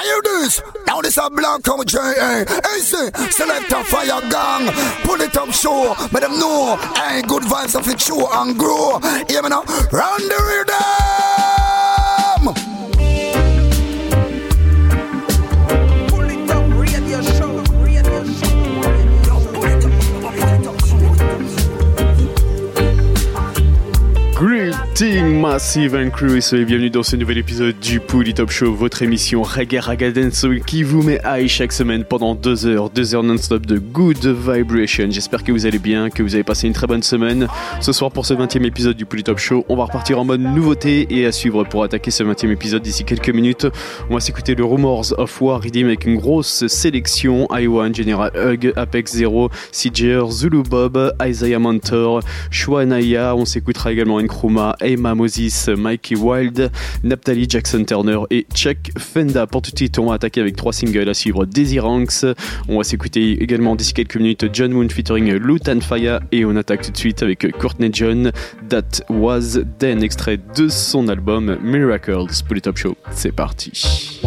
I hear this. Now this a black come J.A. Easy. Select a fire gang. Pull it up show. Let them know. Hey, good vibes of it show and grow. Hear me now. Run the rhythm. Greeting Massive and Crew et soyez bienvenue dans ce nouvel épisode du Pouli Top Show, votre émission Reggae Raga qui vous met high chaque semaine pendant deux heures, deux heures non-stop de good vibration. J'espère que vous allez bien, que vous avez passé une très bonne semaine. Ce soir pour ce 20e épisode du Pouli Top Show, on va repartir en mode nouveauté et à suivre pour attaquer ce 20e épisode d'ici quelques minutes. On va s'écouter le Rumors of War Redeem avec une grosse sélection. I1, General Hug, Apex Zero, CJR, Zulu Bob, Isaiah Mentor, Shwanaya. On s'écoutera également Nkrumah, Emma Moses, Mikey Wild, Naphtali Jackson Turner et Chuck Fenda. Pour tout de suite, on va attaquer avec trois singles à suivre Daisy Ranks. On va s'écouter également d'ici quelques minutes John Moon featuring Lutan Faya et on attaque tout de suite avec Courtney John, That Was Then, extrait de son album Miracles pour les Top Show. C'est parti.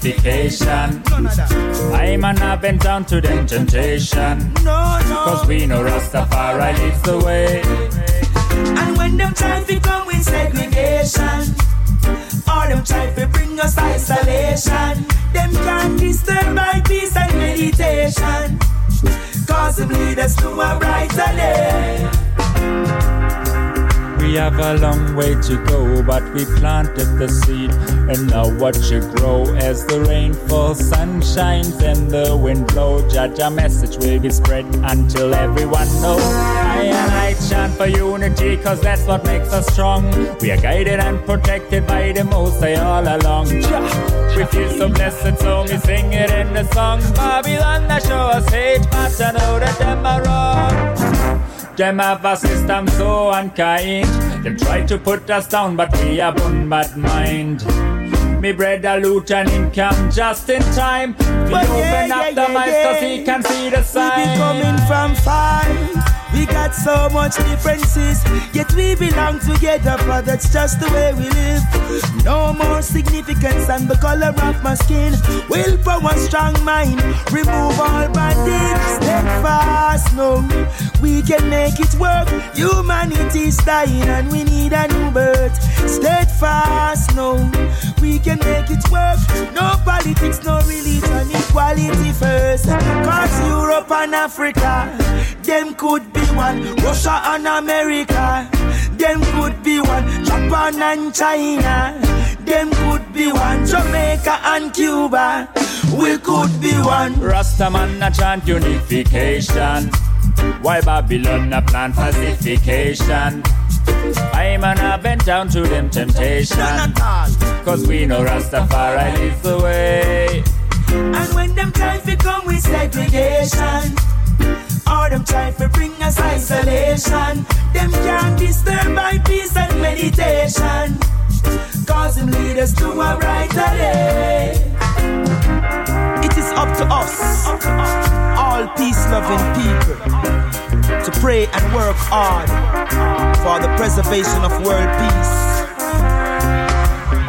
Plan pacification? I man a bent down to them temptation. No, no. Cause we know Rastafari leads the way. And when them try to come with segregation, or them try to bring us isolation, them can't disturb my peace and meditation. Cause them lead us to a brighter day. Have a long way to go, but we planted the seed and now watch it grow as the rain falls, sun shines, and the wind blows. Judge a message will be spread until everyone knows. I and I chant for unity, cause that's what makes us strong. We are guided and protected by the most High all along. We feel so blessed, so we sing it in the song. Babylon, that show us hate, but I know that them are wrong. Them have a system so unkind. Them try to put us down, but we have one bad mind. Me bread a loot and income just in time. We but open yeah, up yeah, the yeah, eyes cause he can see the sign. We be coming from far. We got so much differences, yet we belong together, but that's just the way we live. No more significance than the color of my skin. Will power, strong mind, remove all bandits. fast, no, we can make it work. Humanity's dying and we need a new birth. Steadfast, no, we can make it work. No politics, no religion, equality first. Cause Europe and Africa, them could be one. Russia and America, them could be one. Japan and China, them could be one. Jamaica and Cuba, we could be one. Rastaman a chant unification. Why Babylon a plan pacification? I'm an a bent down to them temptation. Cause we know Rastafari leads the way. And when them time to come with segregation. Or them try to bring us isolation. Them can't disturb my peace and meditation. Cause them lead us to a brighter day. It is up to us, all peace loving people, to pray and work hard for the preservation of world peace.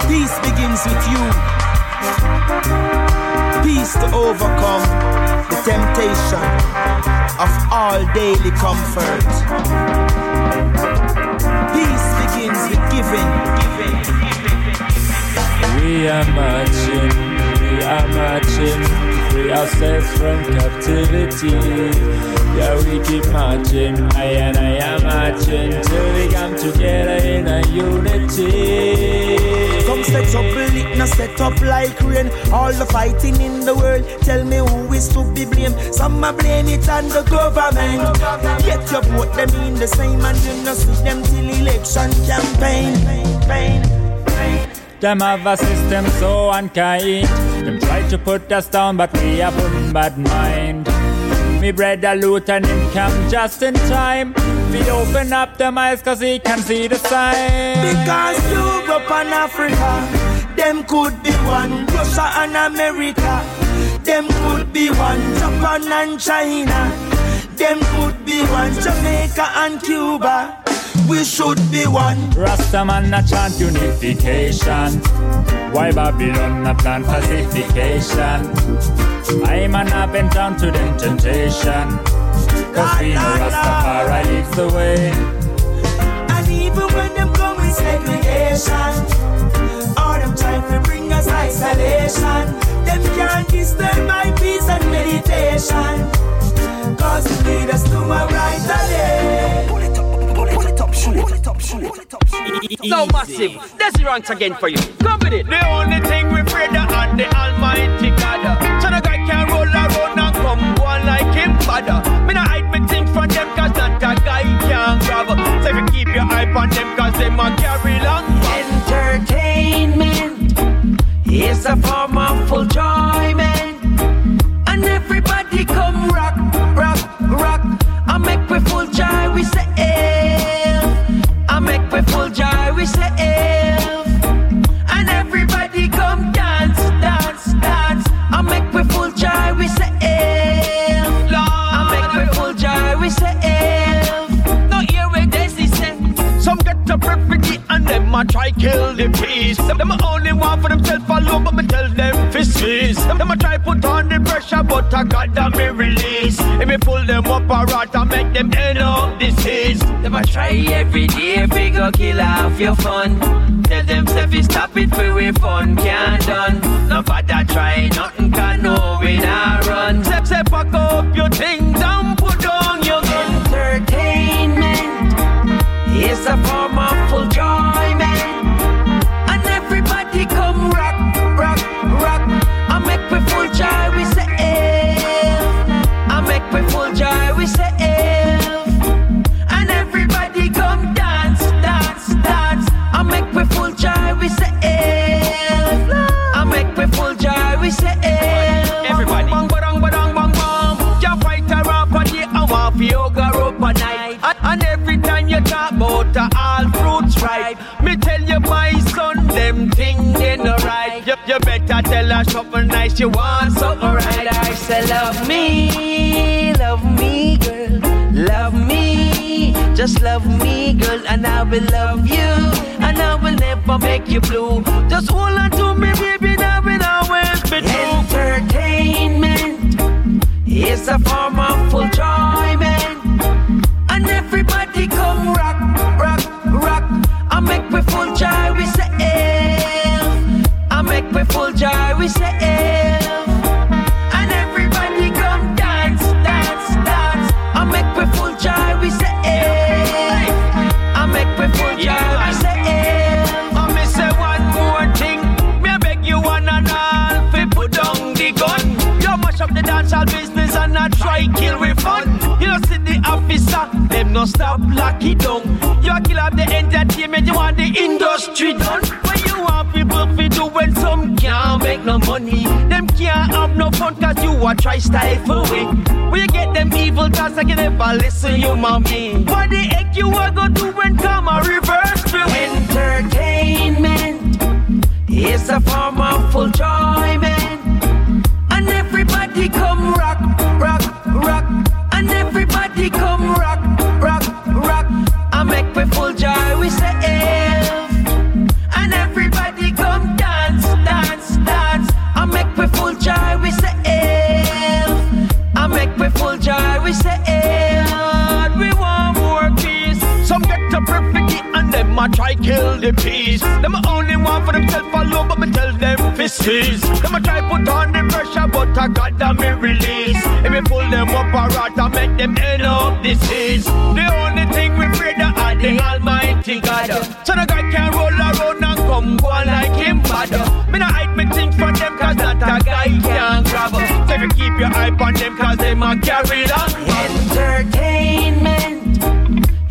Peace begins with you. Peace to overcome the temptation of all daily comfort. Peace begins with giving. We are marching, we are marching, free ourselves from captivity. Yeah, we keep marching, I and I am marching till we come together in a unity. Some set up it, no set up like rain. All the fighting in the world, tell me who is to be blamed. Some are blame it on the government. Yet you put them in the same and you no see them till election campaign. Pain, pain. Them have a system so unkind. To put us down, but we have one bad mind. Me a loot and income just in time. We open up them eyes cause he can see the sign. Because Europe and Africa, them could be one. Russia and America, them could be one. Japan and China, them could be one. Jamaica and Cuba, we should be one. Rastaman a chant unification. Why Babylon a plan pacification? I'm an up and down to them temptation. Cause we know Rastafari leads the way. And even when them with segregation, or them trying to bring us isolation, them can't disturb my peace and meditation. Cause they lead us to a brighter day shoot. So massive. That's rant again for you. Come with it. The only thing we pray to and the Almighty God. So the guy can roll around and come one like him father. Me not hide me things from them cause not a guy can grab. So if you keep your eye on them cause they might carry long. Entertainment is a form of enjoyment. And everybody goes kill the peace. Them only want for themselves follow, but me tell them fi cease. Them a try put on the pressure, but I got them me release. If me pull them up a rat, I make them end up disease. Them a try every day, figure kill off your fun. Tell them self stop it for we fun can't done. Nobody try nothing can no we not run. Step step pack up your things something nice, you want something right. I say, love me, love me, girl, love me, just love me, girl, and I will love you, and I will never make you blue. Just hold on to me, baby, that will always be true. Entertainment is a form it down. You a kill up the entertainment, you want the industry done. What you want people fi do when some can't make no money? Them can't have no fun cause you a try. When you get them evil thoughts, I can never listen you mommy. What the heck you a go do when karma reverse for Entertainment is a form of enjoyment, and everybody come rock, rock, rock, I me full joy we say, eh. and everybody come dance, dance, dance. I make me full joy we say, eh. I make me full joy we say. God, we want more peace. Some get up perfectly and them a try kill the peace. Them a only want for themselves follow, but me tell them fi cease. Them a try put on the pressure, but I got them me release. If me pull them up a rat, I make them end up disease. The only thing we of the Almighty God. So no guy can roll around and come go on like him bad. Me not hide me things from them, cause not a guy can grab. So if you keep your eye on them, cause them a carry on. Entertainment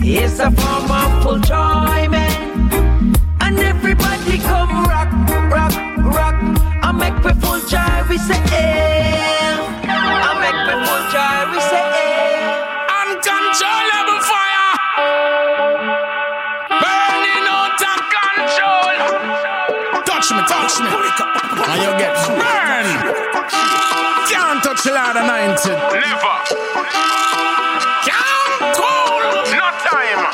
is a form of full enjoyment, Touch me. And you get burn. Can't touch the ladder 90. Never. Can't cool. No time.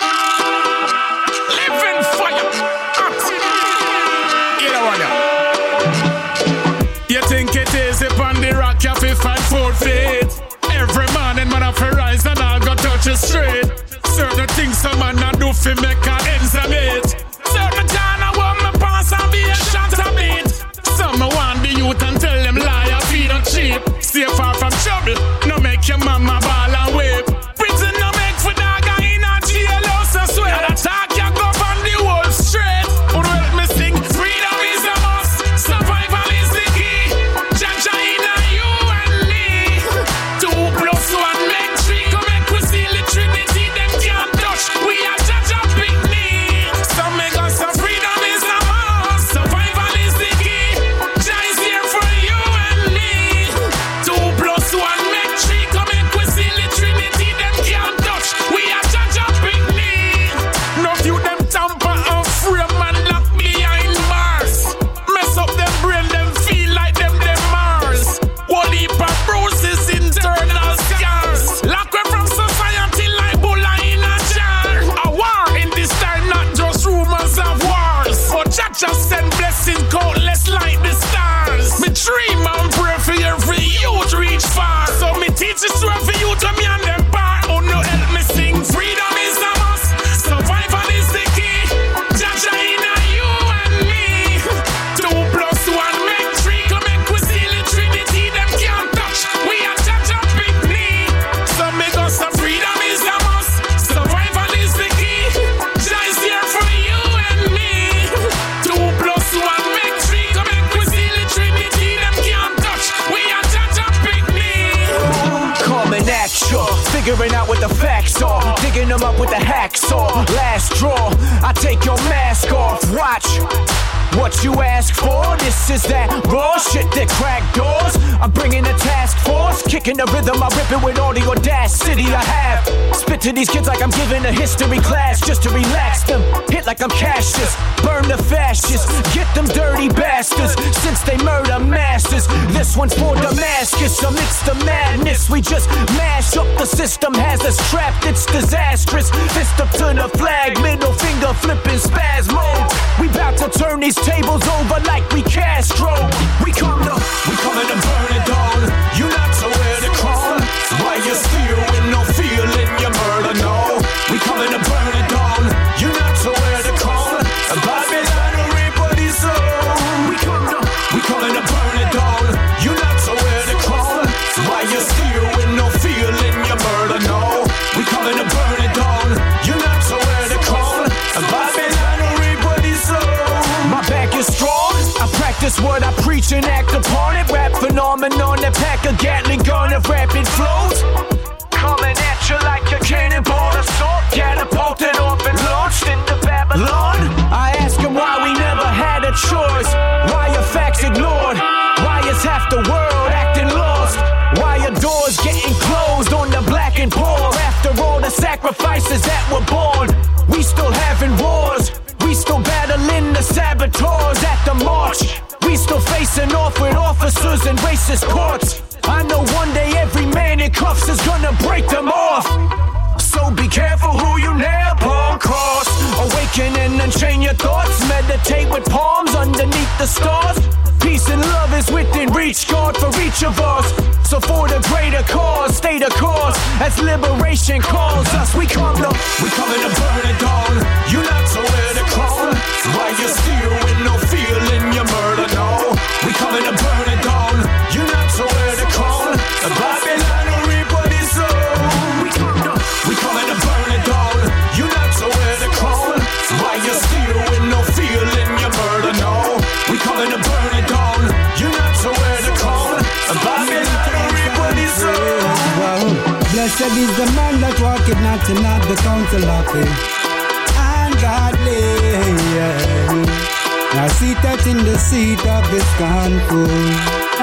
seated in the seat of the scornful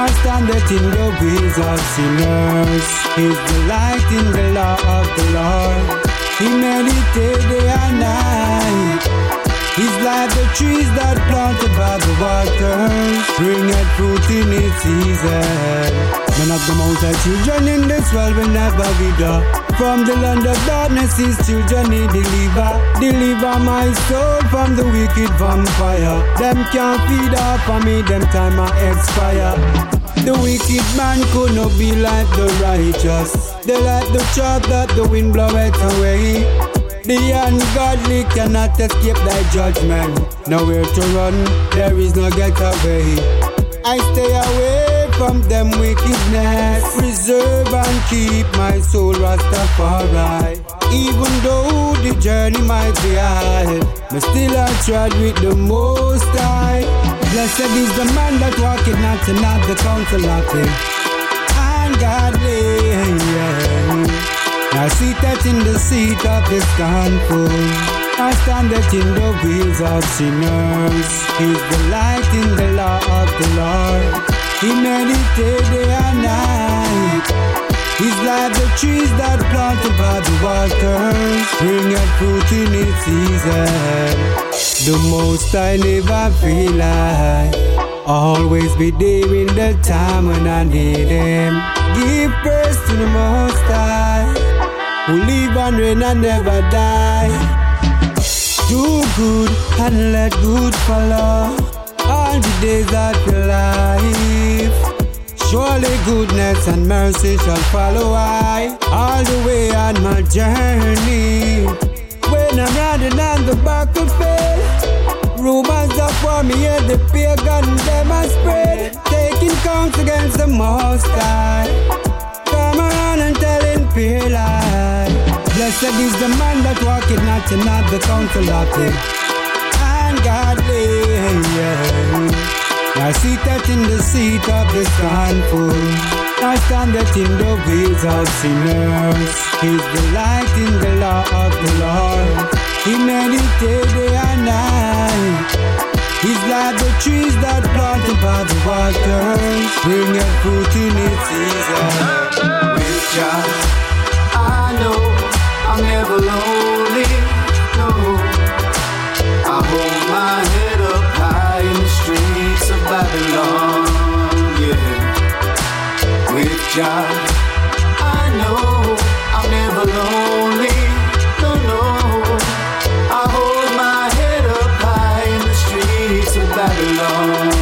and standeth in the ways of sinners. His delight in the law of the Lord, he meditates day and night. He's like the trees that planted by the waters, bringeth fruit in its season. Men of the mountain, children in this world will never be dull. From the land of darkness, his children he deliver. Deliver my soul from the wicked vampire. Them can't feed off of me, them time I expire. The wicked man could not be like the righteous. They like the chaff that the wind bloweth away. The ungodly cannot escape thy judgment. Nowhere to run, there is no getaway. I stay away from them wickedness. Preserve and keep my soul Rastafari. Even though the journey might be hard, but still I tried with the most high. Blessed is the man that walketh not and not the counsel of him. Ungodly. I sit that in the seat of the scornful. I stand that in the wheels of sinners. He's the light in the law of the Lord. He meditated day and night. He's like the trees that planted by the waters, bring a fruit in its season. The most I never feel like. Always be there in the time when I need him. Give praise to the Most High, who live and reign and never die. Do good and let good follow all the days of your life. Surely goodness and mercy shall follow I all the way on my journey. When I'm riding on the battlefield, rumors are for me and the pagan them are spread, taking counts against the Most High. Come around and telling peer lie. Blessed is the man that walketh not in not the counsel of the ungodly. Yeah. Now seated in the seat of the scornful, now standeth in the ways of sinners. He's the light in the law of the Lord. He meditates day and night. He's like the trees that planted by the waters, bringing fruit in its season. With Jah, I know I'm never lonely. No, I hold my head up high in the streets of Babylon. Yeah, with Jah, I know I'm never lonely. No, no, I hold my head up high in the streets of Babylon.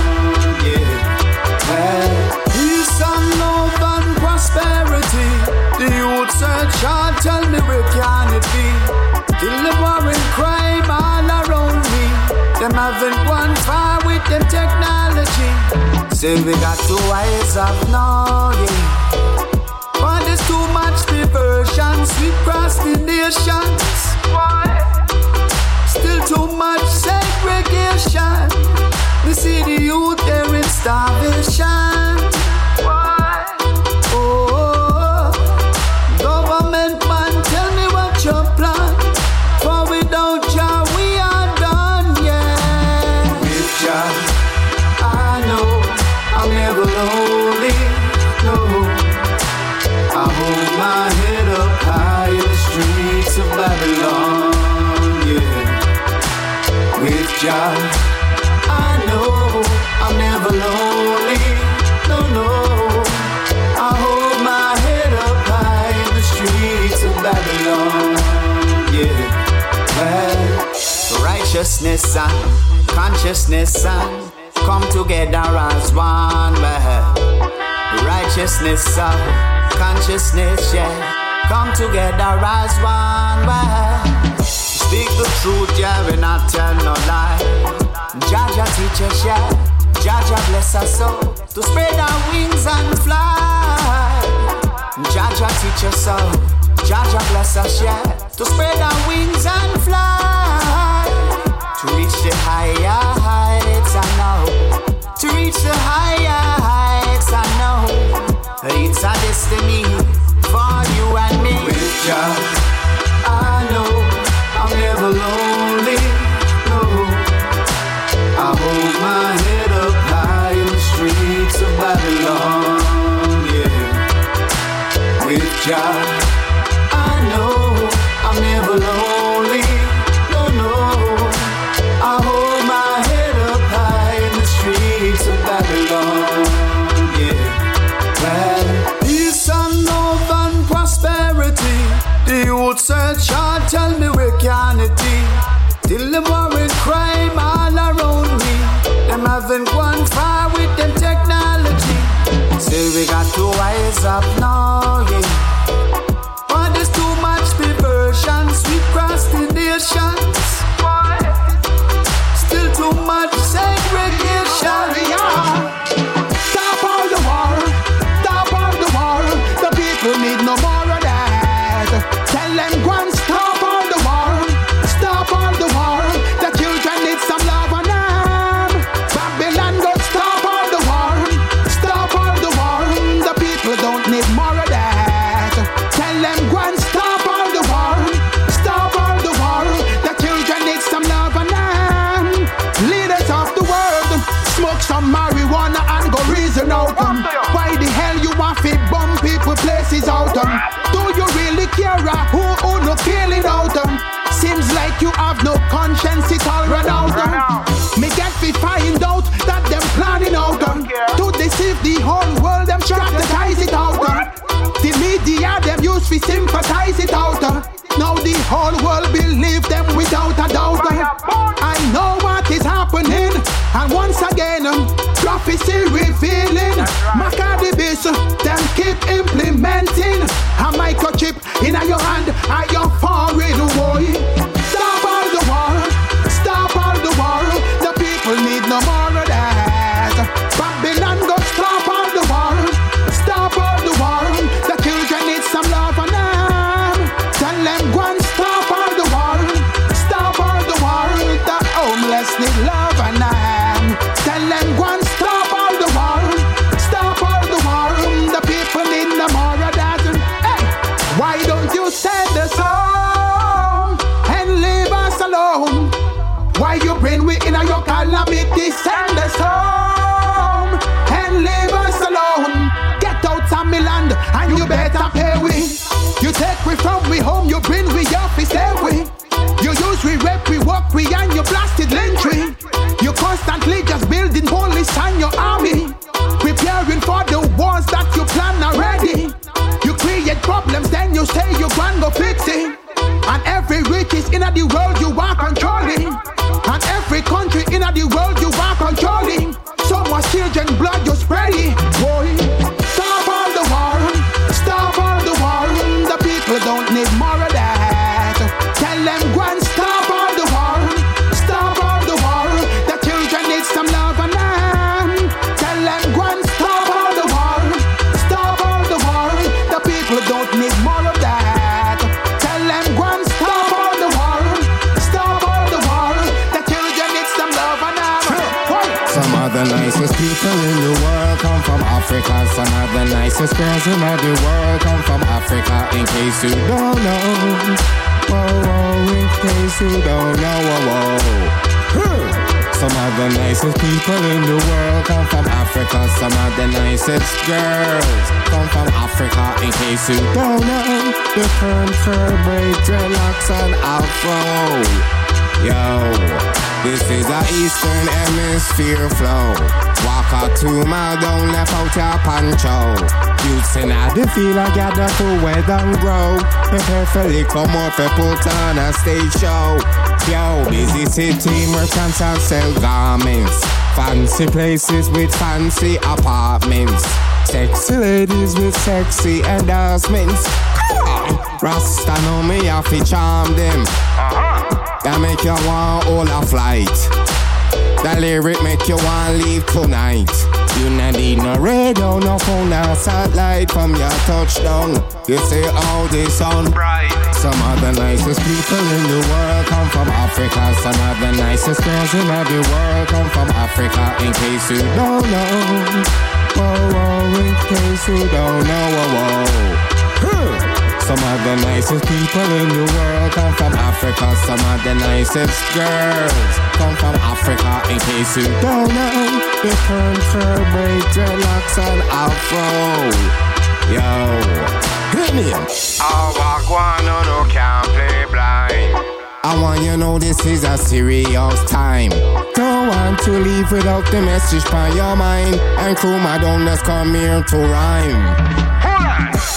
Say we got to wise up now. But there's too much diversion, sweet procrastinations. Still too much segregation. We see the youth there in starvation. Never lonely. No, I hold my head up high in the streets of Babylon, yeah. With Jah, I know I'm never lonely. No, no, I hold my head up high in the streets of Babylon, yeah. Righteousness and consciousness and come together as one. Righteousness and consciousness, yeah, come together as one. Speak the truth, yeah, we not tell no lie. Jaja teach us, yeah, Jaja bless us so to spread our wings and fly. Jaja teach us so, Jaja bless us, yeah, to spread our wings and fly. To reach the higher heights, I know. To reach the higher heights, I know. It's a destiny for you and me. With Jah, I know I'm never lonely. No, I hold my head up high in the streets of Babylon. Yeah, with Jah, be? Till them war and crime all around me. Them having one fire with them technology. Say we got to wise up now, yeah. Prophecy revealing. Maccabi them keep implementing. A microchip in your hand, you better pay we. You take we from we home, you bring we off, we stay people in the world come from Africa. Some of the nicest girls come from Africa. In case you don't know, the perm fur braid, dreadlocks, and afro. Yo, this is a Eastern Hemisphere flow. Walk out two mile down, left out your poncho. Youths in the field, I gather to weather and grow. Prepare for come up, put on a stage show. Yo, busy city merchants and sell garments. Fancy places with fancy apartments. Sexy ladies with sexy endorsements. Ah! Rasta know me, I fi charm them. Uh-huh. That make you want all a flight. That lyric make you want leave tonight. You not need no radio, no phone, no satellite from your touchdown. You say all this sound bright. Some of the nicest people in the world come from Africa. Some of the nicest girls in the world come from Africa. In case you don't know, whoa, whoa, in case you don't know, whoa, whoa. Huh. Some of the nicest people in the world come from Africa. Some of the nicest girls come from Africa. In case you don't know, the perm fur braid, dreadlocks, and afro. Yo, hit me. I walk one, no, can't play blind. I want you know this is a serious time. Don't want to leave without the message by your mind. And crew, my don't just come here to rhyme.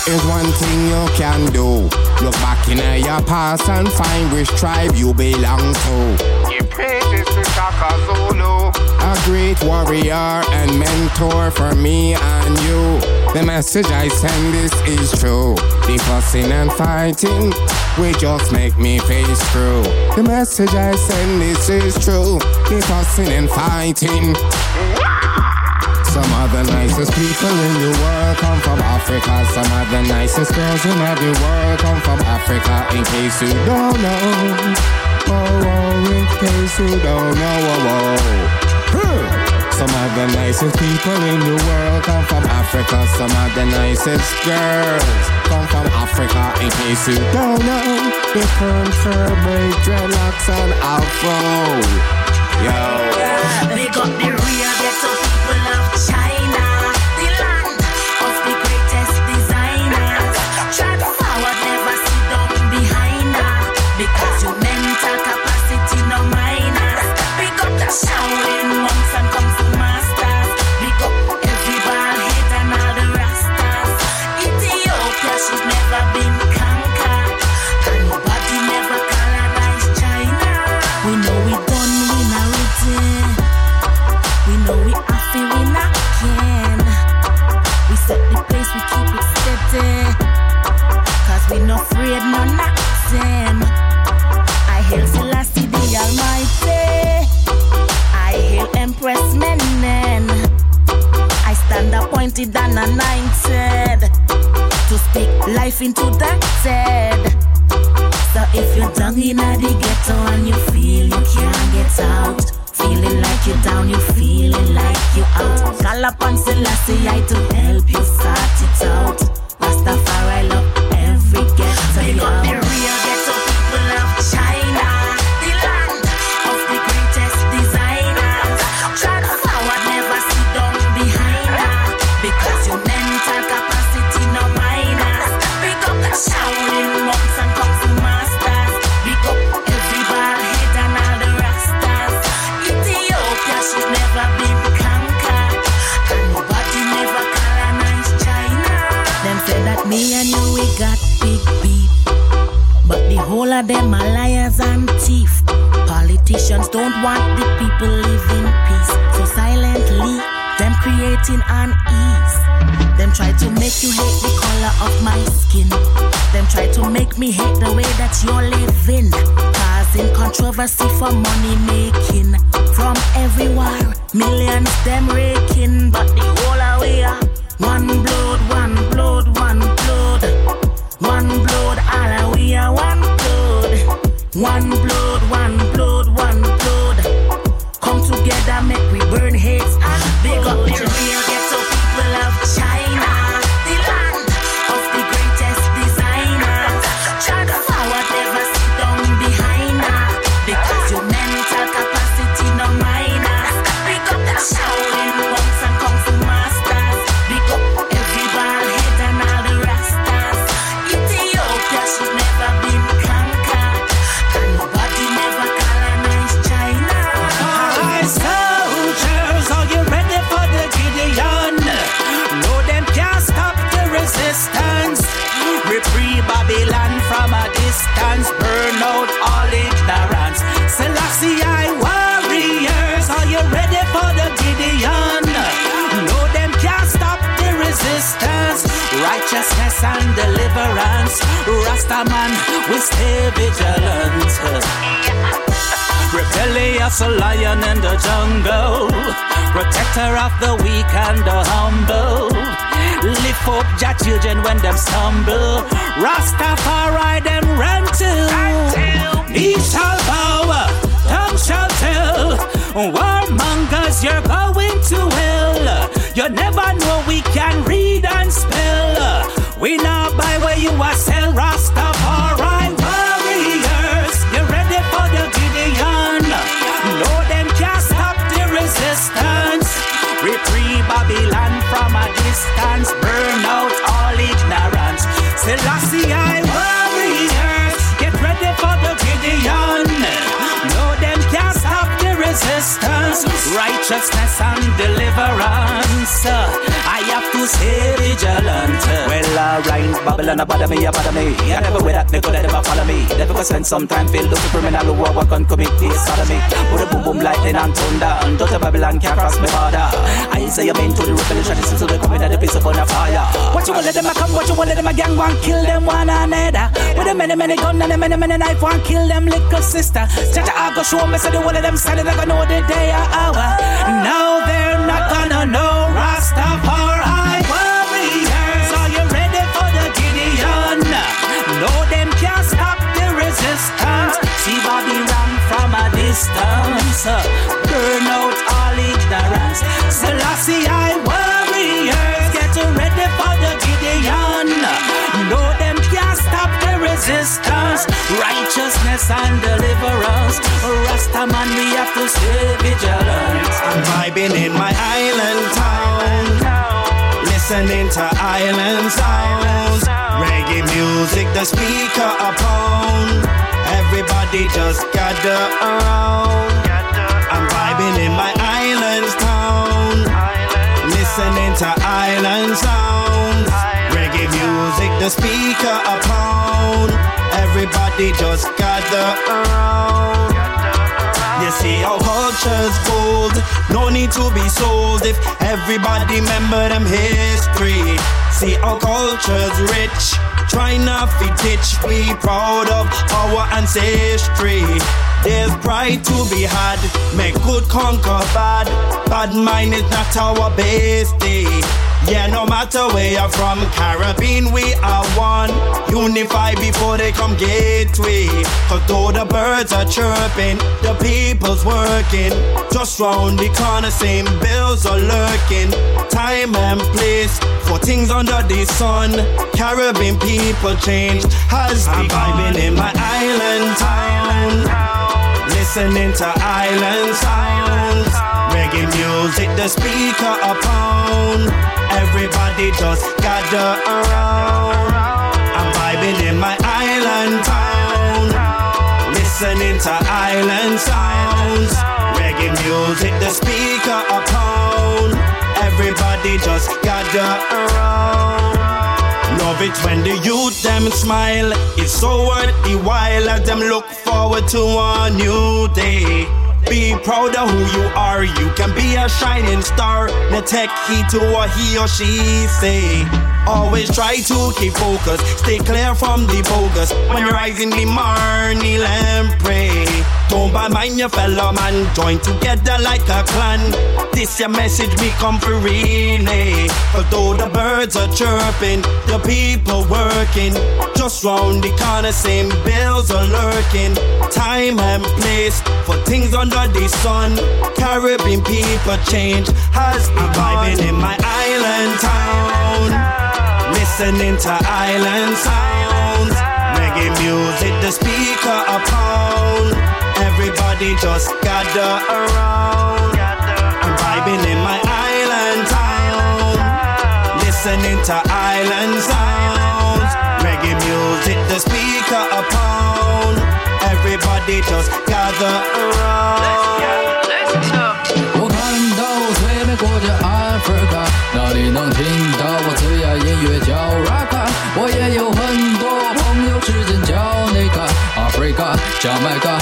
Is one thing you can do. Look back in your past and find which tribe you belong to. Give praises to Shaka Zulu. A great warrior and mentor for me and you. The message I send this is true. The fussing and fighting will just make me face through. The message I send this is true. The fussing and fighting. Some of the nicest people in the world come from Africa. Some of the nicest girls in the world come from Africa. In case you don't know, oh, oh in case you don't know, oh, oh. Huh. Some of the nicest people in the world come from Africa. Some of the nicest girls come from Africa. In case you don't know, the perm fur braid, dreadlocks, and afro. Yo. Big up the real ghetto Righteousness and deliverance. I have to stay vigilant. Well, alright, Babylon, a bother me, a bother me. I never wear that nigga that ever follow me. Never go spend some time filled with criminal who work on commit this sodomy. Put a boom boom lightning and thunder. And daughter Babylon can't cross me border. I say I'm into the revolution, this is the coming of the piece of on a fire. What you want let them come, what you want let them gang one kill them one another. With a many many gun and a many many knife one kill them little sister. Jaja I go show me say the one of them they gonna know the day or hour. Now they're not gonna know Rastafari See Bobby run from a distance. Burn out all ignorance. Selassie, I warriors. Get ready for the Gideon. No, them can't stop the resistance. Righteousness and deliverance. Rastaman, we have to stay vigilant. I'm vibing in my island town, listening to island sounds, reggae music, the speaker upon. Everybody just gather around. I'm vibing in my island town, listening to island sounds, reggae music, the speaker upon. Everybody just gather around. You see how culture's gold. No need to be sold if everybody remember them history. See our culture's rich. Try not to ditch. We proud of our ancestry. There's pride to be had. Make good conquer bad. Bad mind is not our base day. Yeah, no matter where you're from, Caribbean, we are one. Unify before they come gateway. Cause though the birds are chirping, the people's working. Just round the corner, same bills are lurking. Time and place for things under the sun. Caribbean people change has I'm vibing in my island town. Listening to island sounds. Reggae music, the speaker upon. Everybody just gather around. I'm vibing in my island town. Listening to island sounds. Reggae music, the speaker upon. Everybody just gather around. Love it when the youth them smile. It's so worth the while as them look forward to a new day. Be proud of who you are. You can be a shining star. Now take heed to what he or she say. Always try to keep focus. Stay clear from the bogus. When you rise in the morning, pray. Don't bad mind your fellow man. Join together like a clan. This your message me come for really. Although the birds are chirping, the people working. Just round the corner, same bills are lurking. Time and place for things under the sun. Caribbean people change has been vibing in my island town. Listening to island sounds. Reggae music, the speaker upon. Everybody just gather around. I'm vibing in my island town. Listening to island sounds. Everybody just gather around. 我看到最美国家 Africa，哪里能听到我最爱音乐叫 Rocka。我也有很多朋友之间叫那个 Africa，叫 Mega Rocka。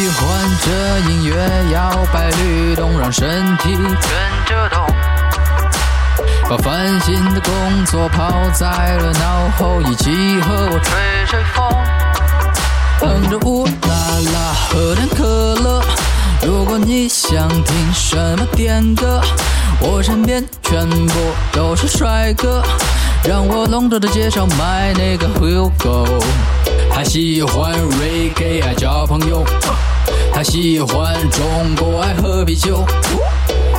喜欢这音乐摇摆律动，让身体跟着动。把烦心的工作抛在了脑后，一起和我吹吹风。哼着乌啦啦，喝点可乐。如果你想听什么点歌，我身边全部都是帅哥。让我隆重的介绍，My 那个 Hugo，他喜欢 Reggae，爱交朋友，他喜欢中国，爱喝啤酒，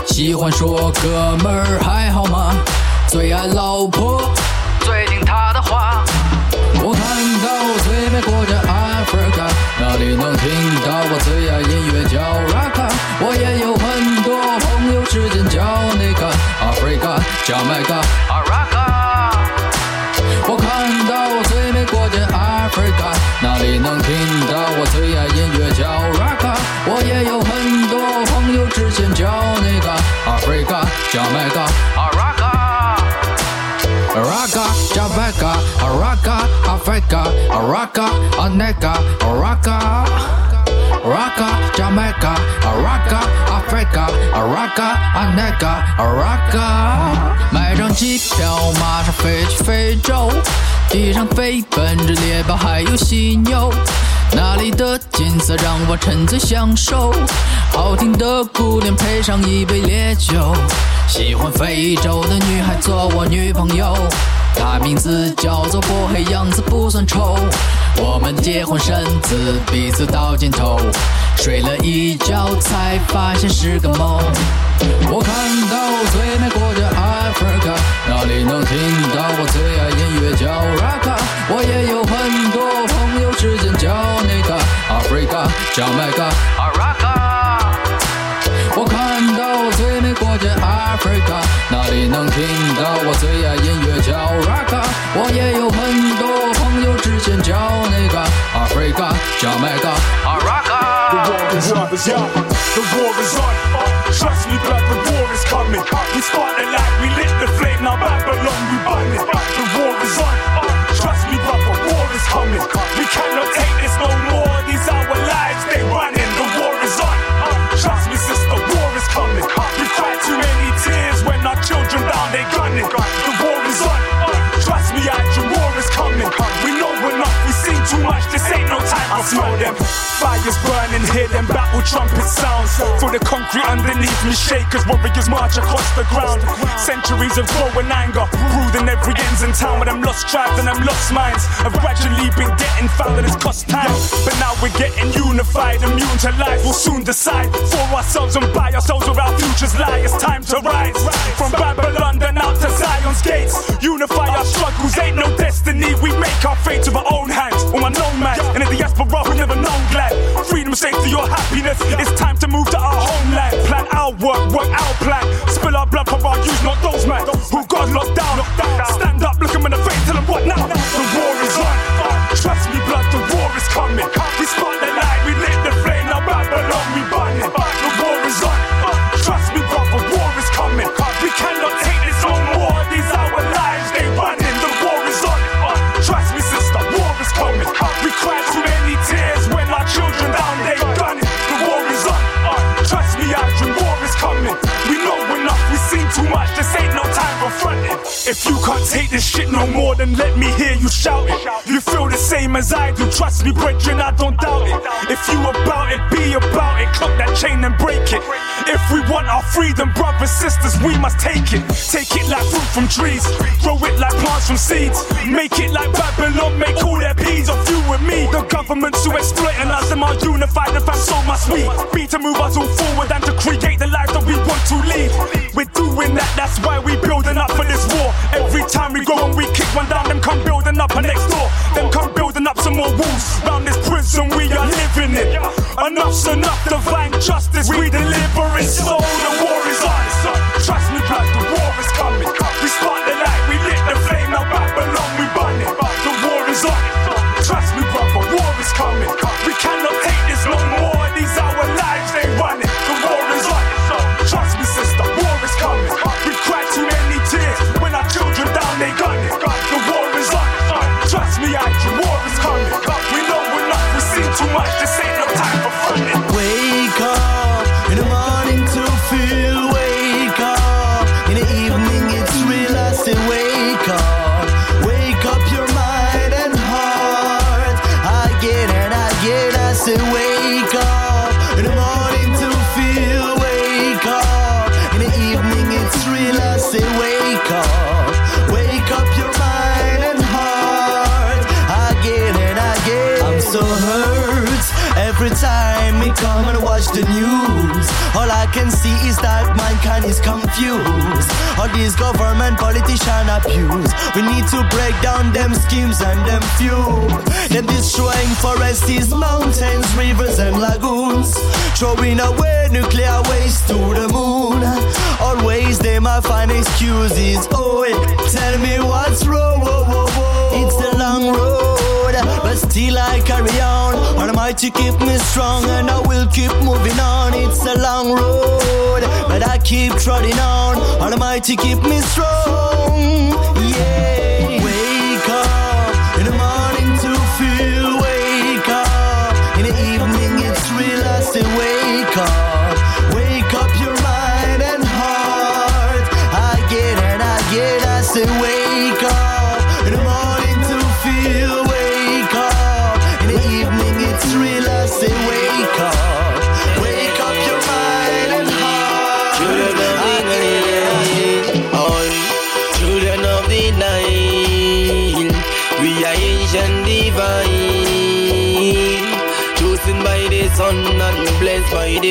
喜欢说哥们儿还好吗？最爱老婆，最听他的话。我看到最美国家 Africa，那里能听到我最爱音乐叫 Rocka。我也有很多朋友之间叫那个 Africa，叫 Mega Rocka。我看到最美国家 Africa，那里能听到我最爱音乐叫 Rocka。我也有很多朋友之间叫那个阿飞嘎、加麦嘎、阿拉嘎、阿拉嘎、加麦嘎、阿拉嘎、阿飞嘎、阿拉嘎、阿奈嘎、阿拉嘎、阿拉嘎、加麦嘎、阿拉嘎、阿飞嘎、阿拉嘎、阿奈嘎、阿拉嘎。买张机票，马上飞去非洲，地上飞奔着猎豹，还有犀牛。那里的景色让我沉醉享受，好听的姑娘配上一杯烈酒，喜欢非洲的女孩做我女朋友，她名字叫做波黑，样子不算丑。我们结婚生子，彼此到尽头，睡了一觉才发现是个梦。我看到最美国家 Africa，那里能听到我最爱音乐叫 Rocka。我也有很多朋友之间叫那个 Africa，叫 Mega Rocka。我看到最美国家 Africa，那里能听到我最爱音乐叫 Rocka。我也有很多朋友之间叫那个 Africa，叫 Mega Rocka。The war is on, the war is on. Trust me, blood, the war is coming. We the light, we lit the flame. Now Babylon, we burn it. The war is on. coming. We cannot take this no more. These are our lives, they running. The war is on. Trust me, sister, war is coming. We cried too many tears when our children down, they gunning. The war is on. Trust me, I dream war is coming. We know enough, we've seen too much. This ain't no time. I smell them more. These our battle trumpet sounds. Feel the concrete underneath me shake as warriors march across the ground. Centuries of growing anger, brewed in every ends in town with them lost tribes and them lost minds. I've gradually been getting found and it's cost time. But now we're getting unified, immune to lies. We'll soon decide for ourselves and by ourselves where our futures lie. It's time to rise from Babylon then out to Zion's gates. Unify our struggles, ain't no destiny. We make our fate with our own hands. All my nomads and in the diaspora who never known glad. Freedom, safety, your happiness. It's time to move to our homeland. Plan our work, work our plan. Spill our blood for our youth, not those men who got locked down. Stand can't take this shit no more, than let me hear you shout it. You feel the same as I do. Trust me, brethren, I don't doubt it. If you about it, be about it. Cut that chain and break it. If we want our freedom, brothers, sisters, we must take it. Take it like fruit from trees, grow it like plants from seeds. Make it like Babylon, make all their peas of you and me. The governments who exploit and us, them are unified and found so much we be to move us all forward and to create the life that we want to lead. We're doing that, that's why we building up for this war. Every time we go and we kick one down, them come building up a next door. Them come building up some more walls. Round this prison we are living in. Enough's enough, divine justice we delivering. So the war is on. Trust me, blood, the war is coming. We spark the light, we lit the flame, now Babylon we burn it. The war is on. Trust me, brother, war is coming. We cannot news. All I can see is that mankind is confused. All these government politician abuse. We need to break down them schemes and them fuel. Them destroying forests, mountains, rivers and lagoons. Throwing away nuclear waste to the moon. Always they might find excuses. Oh, tell me what's wrong. It's a long road, but still I carry on. Almighty keep me strong, and I will keep moving on. It's a long road, but I keep trotting on. Almighty keep me strong. Yeah.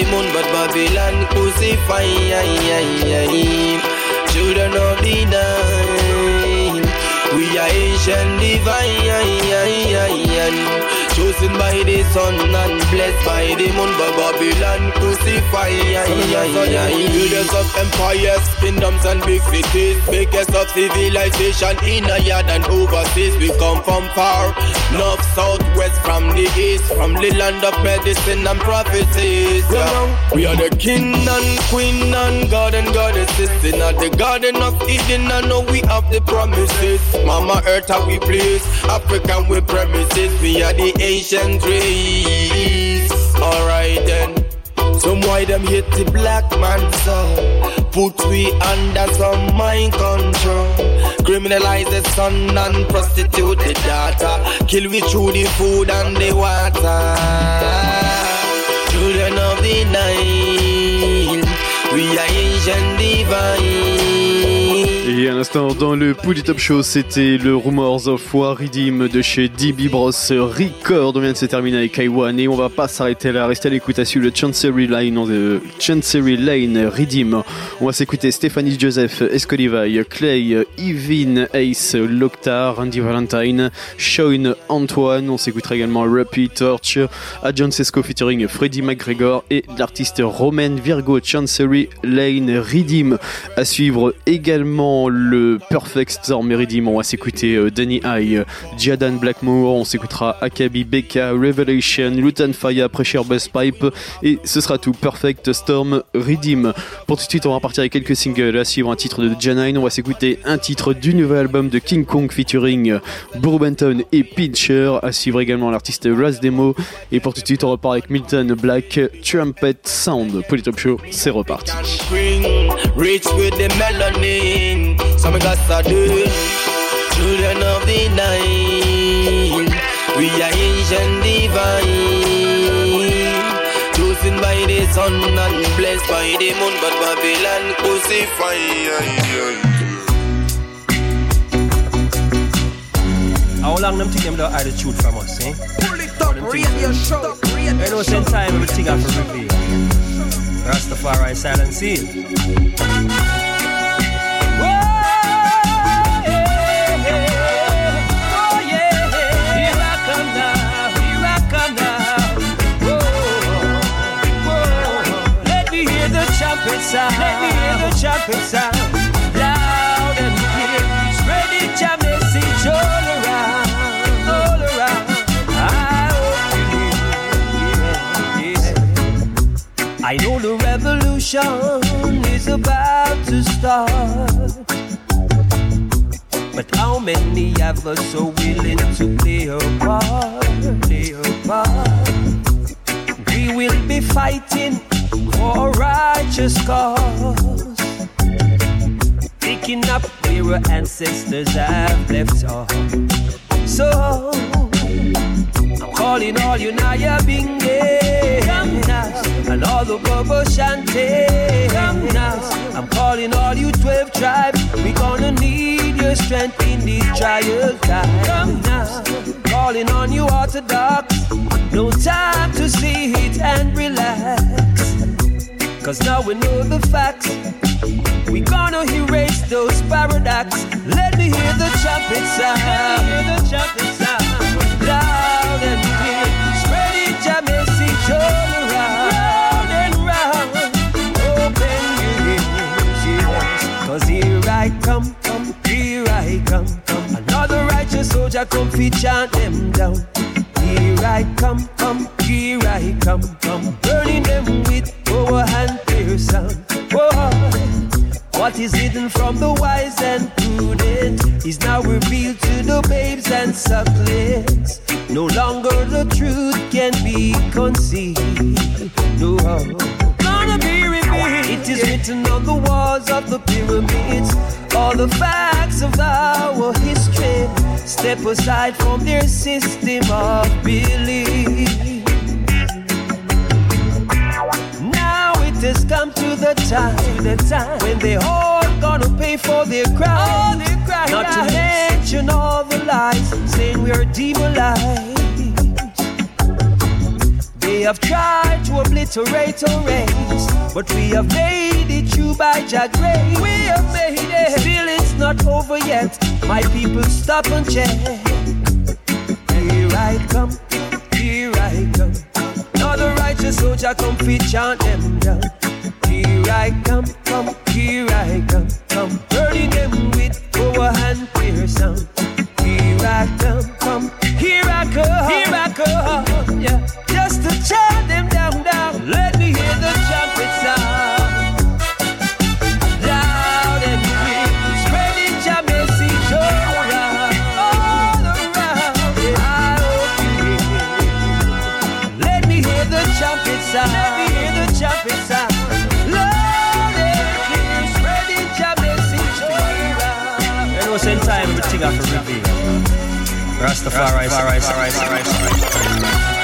Moon, but Babylon crucify. Children of the Nile, we are ancient divine, chosen by the sun and blessed by the moon, but Babylon crucify. Builders of empires, kingdoms and big cities, biggest of civilization in a yard and overseas. We come from far, north, south, west, from the east, from the land of medicine and prophecies. Yeah. We are the king and queen and god and goddesses in the garden of Eden. I know we have the promises. Mama Earth, how we please. African with premises. We are the ancient race. Alright then. Some why them hate the black man so Put we under some mind control Criminalize the son and prostitute the daughter Kill we through the food and the water children of the Nile. We are Asian divine. À l'instant, dans le Top Show, c'était le Rumors of War Redeem de chez DB Bros Record. On vient de se terminer avec Kaiwan et on va pas s'arrêter là. Restez à l'écoute à suivre le Chancery Line, Chancery Lane Redeem. On va s'écouter Stéphanie Joseph, Escolivai, Clay, Yvin, Ace, Loctar, Andy Valentine, Sean Antoine. On s'écoutera également Ruppy Torch, John Sesco featuring Freddie McGregor et l'artiste Roman Virgo Chancery Lane Redeem. À suivre également le Perfect Storm Meridium. On va s'écouter euh, Danny High, Jadan Blackmore, on s'écoutera Akabi Becca, Revelation, Lutan Fire, Pressure Buzz Pipe et ce sera tout. Perfect Storm Redeem. Pour tout de suite, on va partir avec quelques singles. À suivre un titre de Janine, on va s'écouter un titre du nouvel album de King Kong featuring Benton et Pincher. À suivre également l'artiste Raz Demo. Et pour tout de suite, on repart avec Milton Black, Trumpet Sound. Polytop Show, c'est reparti. So me got to do Children of the night We are Asian divine Chosen by the sun and blessed by the moon But Babylon crucify How long them think them don't hide the truth from us, eh? Pull it up, radio show, radio show. You know, same time everything I for reveal. Rastafari silent seal. Sound. Let me hear the trumpet sound. Loud and clear. Spreading your message all around. All around. I hope you hear. Yeah. I know the revolution is about to start. But how many of us are willing to play a part? Play a part. We will be fighting for righteous cause. Picking up where our ancestors have left off. So, I'm calling all you Nyabinghi. Come now. And all the Bobo Shanti. Come now. I'm calling all you 12 tribes. We're gonna need your strength in these trial times. Come now. Calling on you Orthodox. No time to sit and relax. Cause now we know the facts. We gonna erase those paradox. Let me hear the trumpet sound. Let me hear the trumpet sound. Loud and clear. Spread it your message oh. Come, come. Another righteous soldier come feed chant them down. Here I come, come, here I come, come. Burning them with power and clear sound. Whoa. What is hidden from the wise and prudent is now revealed to the babes and sucklings. No longer the truth can be concealed. No, gonna be revealed. It is written on the walls of the pyramids. All the facts of our history step aside from their system of belief. Now it has come to the time, the time when they all gonna pay for their crime. Their crime. Not to mention all the lies saying we are demonized. They have tried to obliterate our race, but we have made it through by Jah grace. We have made it. Still, it's not over yet. My people, stop and check. Here I come, here I come. Another righteous soldier come fit chant them down. Here I come, come, here I come, come. Burning them with power and clear sound. Here I come, come, here I come, here I come. Yeah, just to chant them Rastafari, Rastafari, Rastafari, Rastafari.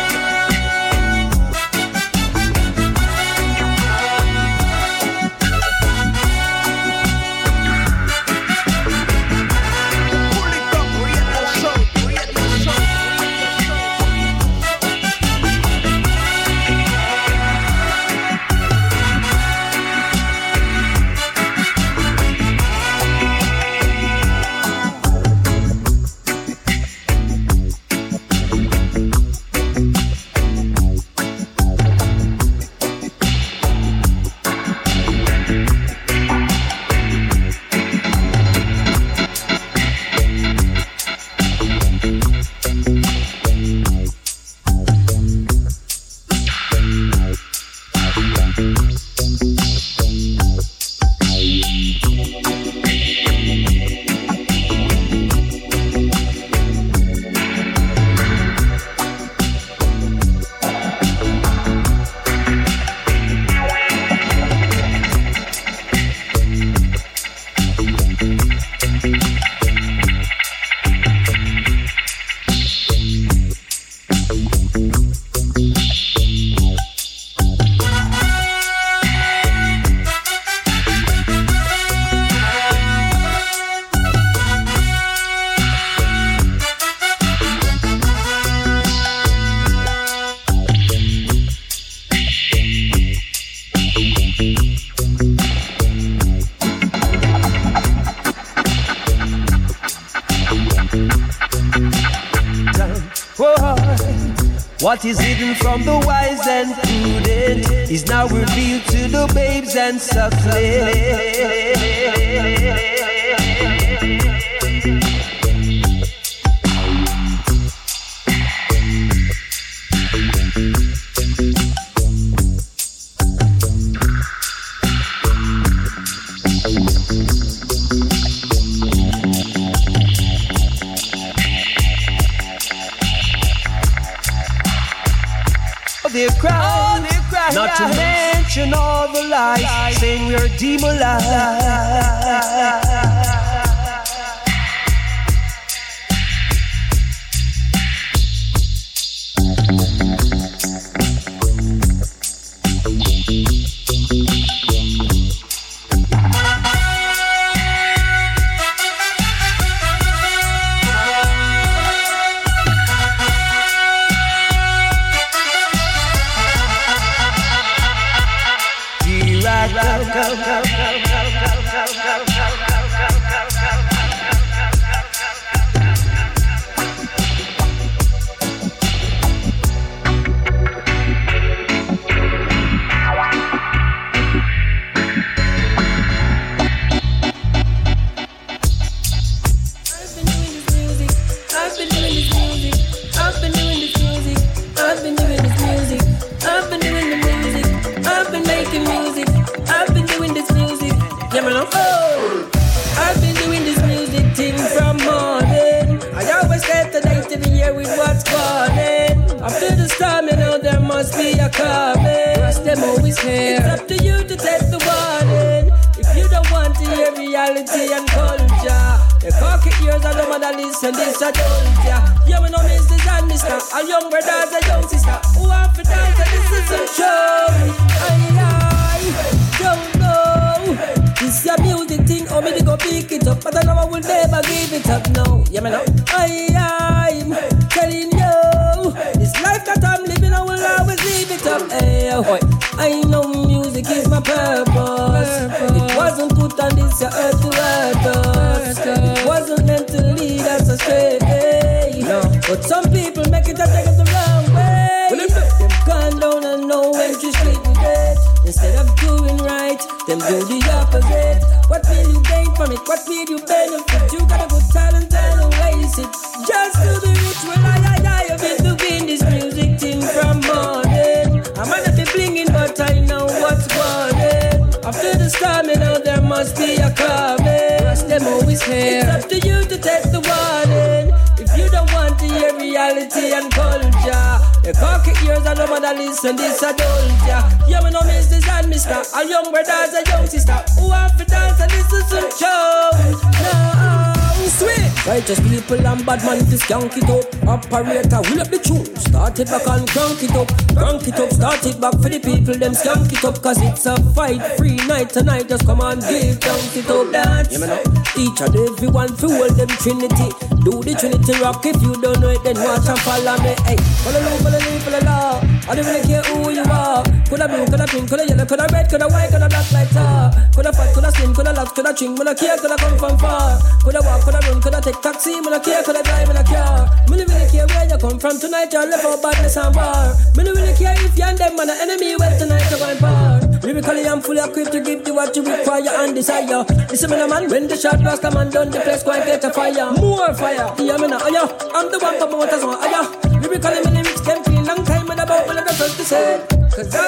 What is hidden from the wise and prudent is now revealed to the babes and suckling. To mention all the lies saying we're demonized. Skank it up. Operator, will up the tune. Start it back and crank it up. Crank it up, start it back for the people. Them skank it up, cause it's a fight. Free night tonight, just come on, give, crank it up. Dance. Each and every one to hold them trinity. Do the trinity rock. If you don't know it, then watch and follow me. Hey, follow the follow the follow law. I don't really care who you are. Coulda blue, coulda pink, coulda yellow, coulda red, coulda white, coulda black like tar. Uh. Coulda fat, coulda slim, coulda loud, coulda ching, coulda care, coulda come from far. Take taxi, coulda care, coulda drive in a car. Me no really care where you come from tonight, you live for badness and war. Me no really care if you and them man an enemy, well tonight you're going far. Lyrically, I'm fully equipped to give you what you require and desire. Listen, me, no man, when the shot blast come and done, the place go and get a fire. More fire. Yeah, me, now, oh, yeah. I'm the one for motors on, oh, yeah. Lyrically, me lyrics can feel long time and about when I got first to say. Cause I've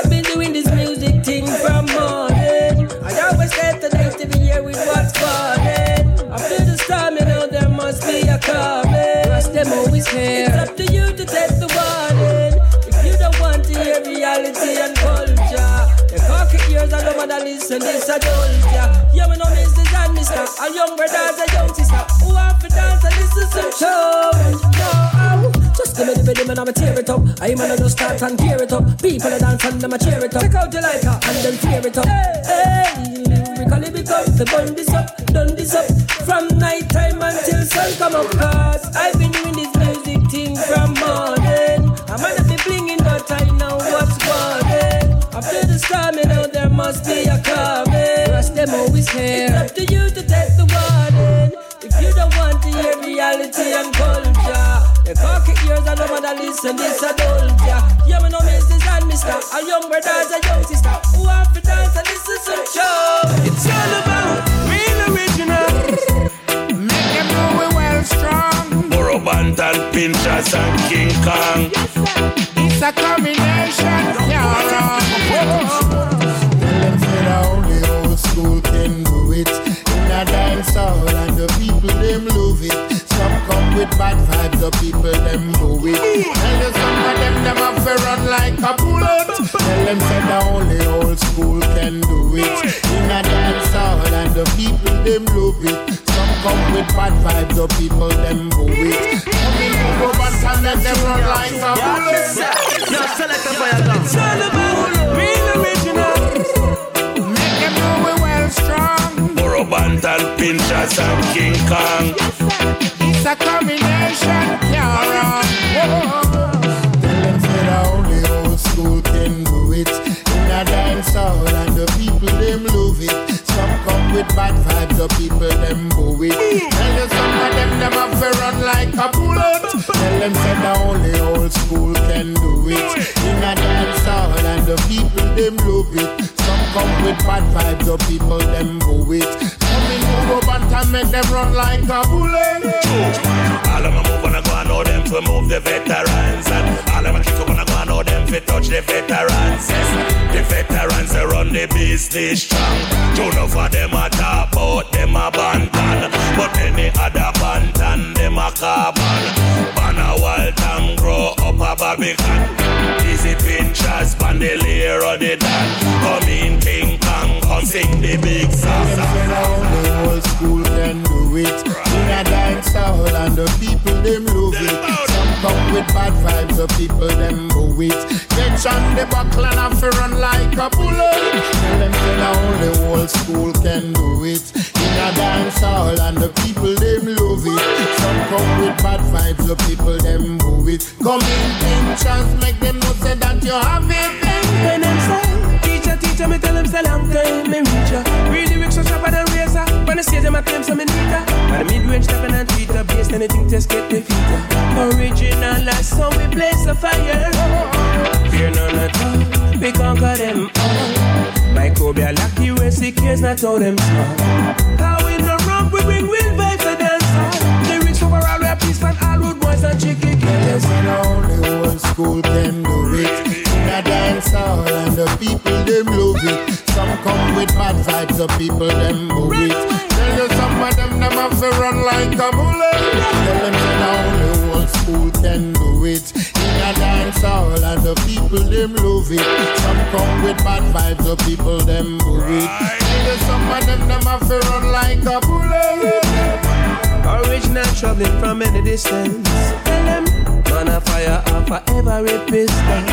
ears are the one that listen this a adult, yeah. Yeah, me know is and mister. A young brother, a young sister. Who have to dance and listen some show. No, um, just give me the rhythm and I'ma tear it up. I'm gonna just start and tear it up. People are dance and I'ma cheer it up. Check out the lighter and then tear it up. Hey, lyrically become the bun this up, done this up. From night time until sun come up. Cause I've been doing this must be a coming. Cause them always here. It's up to you to take the warning. If you don't want to hear reality and culture. The cocky ears and nobody listen, this adult, yeah. Yeah, me no Mrs. and Mister. A young brother, a young sister. Who have to dance and this is some show. It's all about real original. Make them know we well strong. Burro Banton, Pinchers and King Kong. It's a combination, yeah. In a dance hall and the people them love it. Some come with bad vibes, the people them know it. Tell you some of them them have to run like a bullet. Tell them say the only old school can do it. In a dance hall and the people them love it. Some come with bad vibes, the people them know it. Come in, go back and let them run like a bullet. Yo, select a fire gun. It's all about real original. Make them know we well strong. Banton, Pinchers and King Kong. It's a combination. Whoa. Tell them say the only old school can do it. In a dance hall and the people them love it. Some come with bad vibes, the people them boo it. Tell you some of them them have to run like a bullet. Tell them say the only old school can do it. In a dance hall and the people them love it. Come with bad vibes, the people them boo it. Come in, move up and make them run like a bullet. All of my move wanna go and know them to move the veterans. And all of my kids wanna go and know them to touch the veterans. The veterans they run the business strong. Two enough of them a talk about them a bantan. But any other bantan them a carbon Ban a wild and grow up a Barbican pinchers, bandolier or the dan Come in King Kong, come sing the big song the old school can do it. In a dance hall and the people them love it. Come with bad vibes, the people them move it. Get on the buckle and have run like a bullet. Tell them say the only old school can do it. In a dance hall and the people them love it. Some come with bad vibes, the people them move it. Come in, in chance, make them know say that you have it. When them say, teacher, me tell them say long time me reach ya. Read the rickshaw sharper than razor. When I see them, I claim some me need ya. But the mid-range stepping and tweeter, based anything just get the defeated. Original as some we blaze a fire. Fear none at all, we conquer them all. Microbial lucky race, it cares not how them small. How in the rump we bring real vibes to dance. Lyrics overall, rap peace and all road boys and chicken killers. The only old school can do it. In a dance hall and the people them love it. Some come with bad vibes, the people them move it. Tell you some of them them have to run like a bullet. Tell them say the only old school can do it. In a dance hall and the people them love it. Some come with bad vibes, the people them move it. Tell you some of them them have to run like a bullet. Original traveling from any distance. Tell them, man a fire and forever resistance.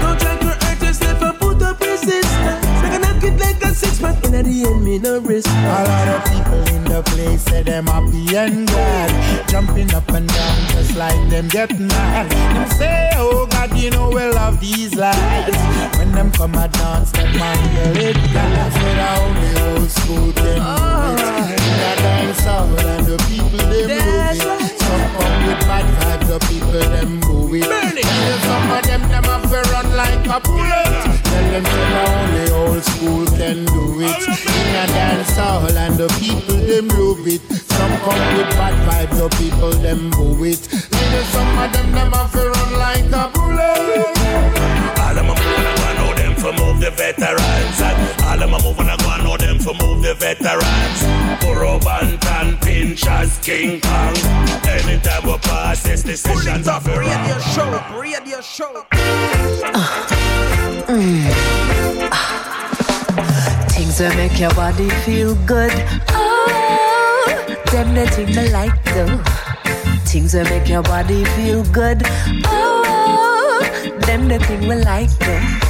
Don't try to hurt yourself and put up resistance. Make a knock it like a six pack in the end, me no risk. A lot of people in the place say them happy and glad, jumping up and down just like them get mad. Them say, oh God, you know we love these lads. When them come a dance, them handle it bad. So the old school can do it. In a dance hall and the people them move it. Some come with bad vibes, the people them move it. Tell some of them them have to run like a bullet. Tell them say the only old school can do it. In a dance hall and the people them love it. Some come with bad vibes, the people them move it. Tell some of them them have to run like a bullet. For move the veterans And all of my move wanna go and know them for move the veterans Burro Banton, Pinchers, King Kong Anytime we pass this decisions of the Radio show, radio show. Things that make your body feel good. Oh, them the thing me like though. Things will make your body feel good. Oh, them the thing oh, we like though.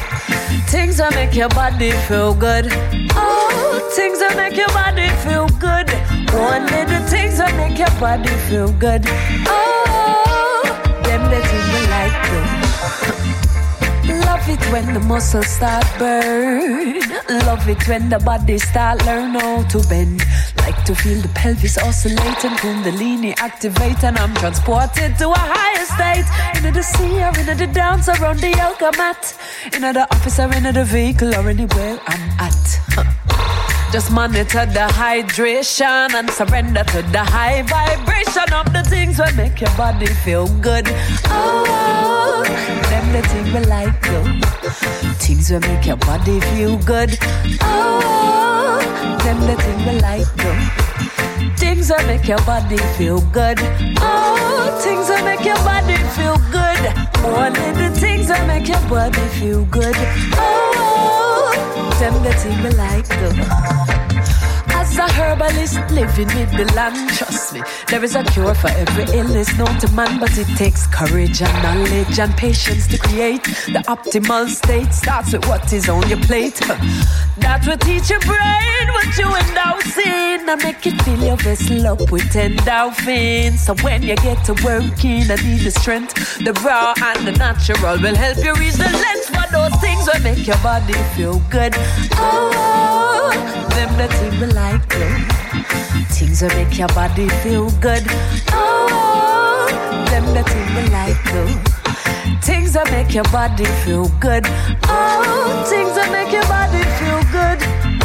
Things that make your body feel good. Oh, things that make your body feel good. Only the things will make your body feel good. Oh, them the thing we like though. Love it when the muscles start burn. Love it when the body start learn how to bend. like to feel the pelvis oscillating, kundalini activate, and I'm transported to a higher state. Into the sea or into the dance or on the yoga mat. Into the office or into the vehicle or anywhere I'm at. Just monitor the hydration and surrender to the high vibration of the things that make your body feel good. Oh, them the things we like though. Things will make your body feel good. Oh, them the things we like though. Things will make your body feel good. Oh, things will make your body feel good. Only the things that make your body feel good. Oh, them the things we As a herbalist living with the land, trust me, there is a cure for every illness known to man, but it takes courage and knowledge and patience to create the optimal state. Starts with what is on your plate. That will teach your brain what you endow in and make it fill your vessel up with endorphins. So when you get to working and need the strength, the raw and the natural will help you reach the length for those things will make your body feel good. Oh, them the things we like them. Things will make your body feel good. Oh, them the things we like them. Things that make your body feel good. Oh, things that make your body feel good.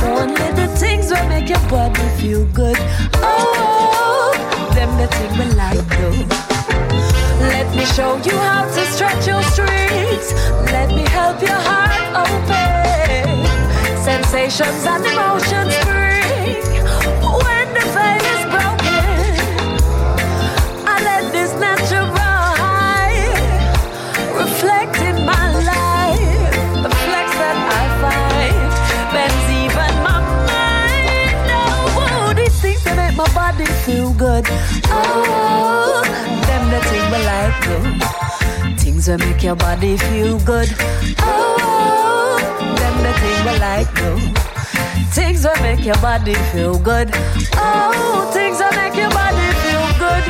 Only the things that make your body feel good. Oh, them the things we like though. Let me show you how to stretch your strings. Let me help your heart open. Sensations and emotions spring feel good. Oh, them the thing we like though. Things that make your body feel good. Oh, them the thing we like though. Things that make your body feel good. Oh, things that make your body feel good.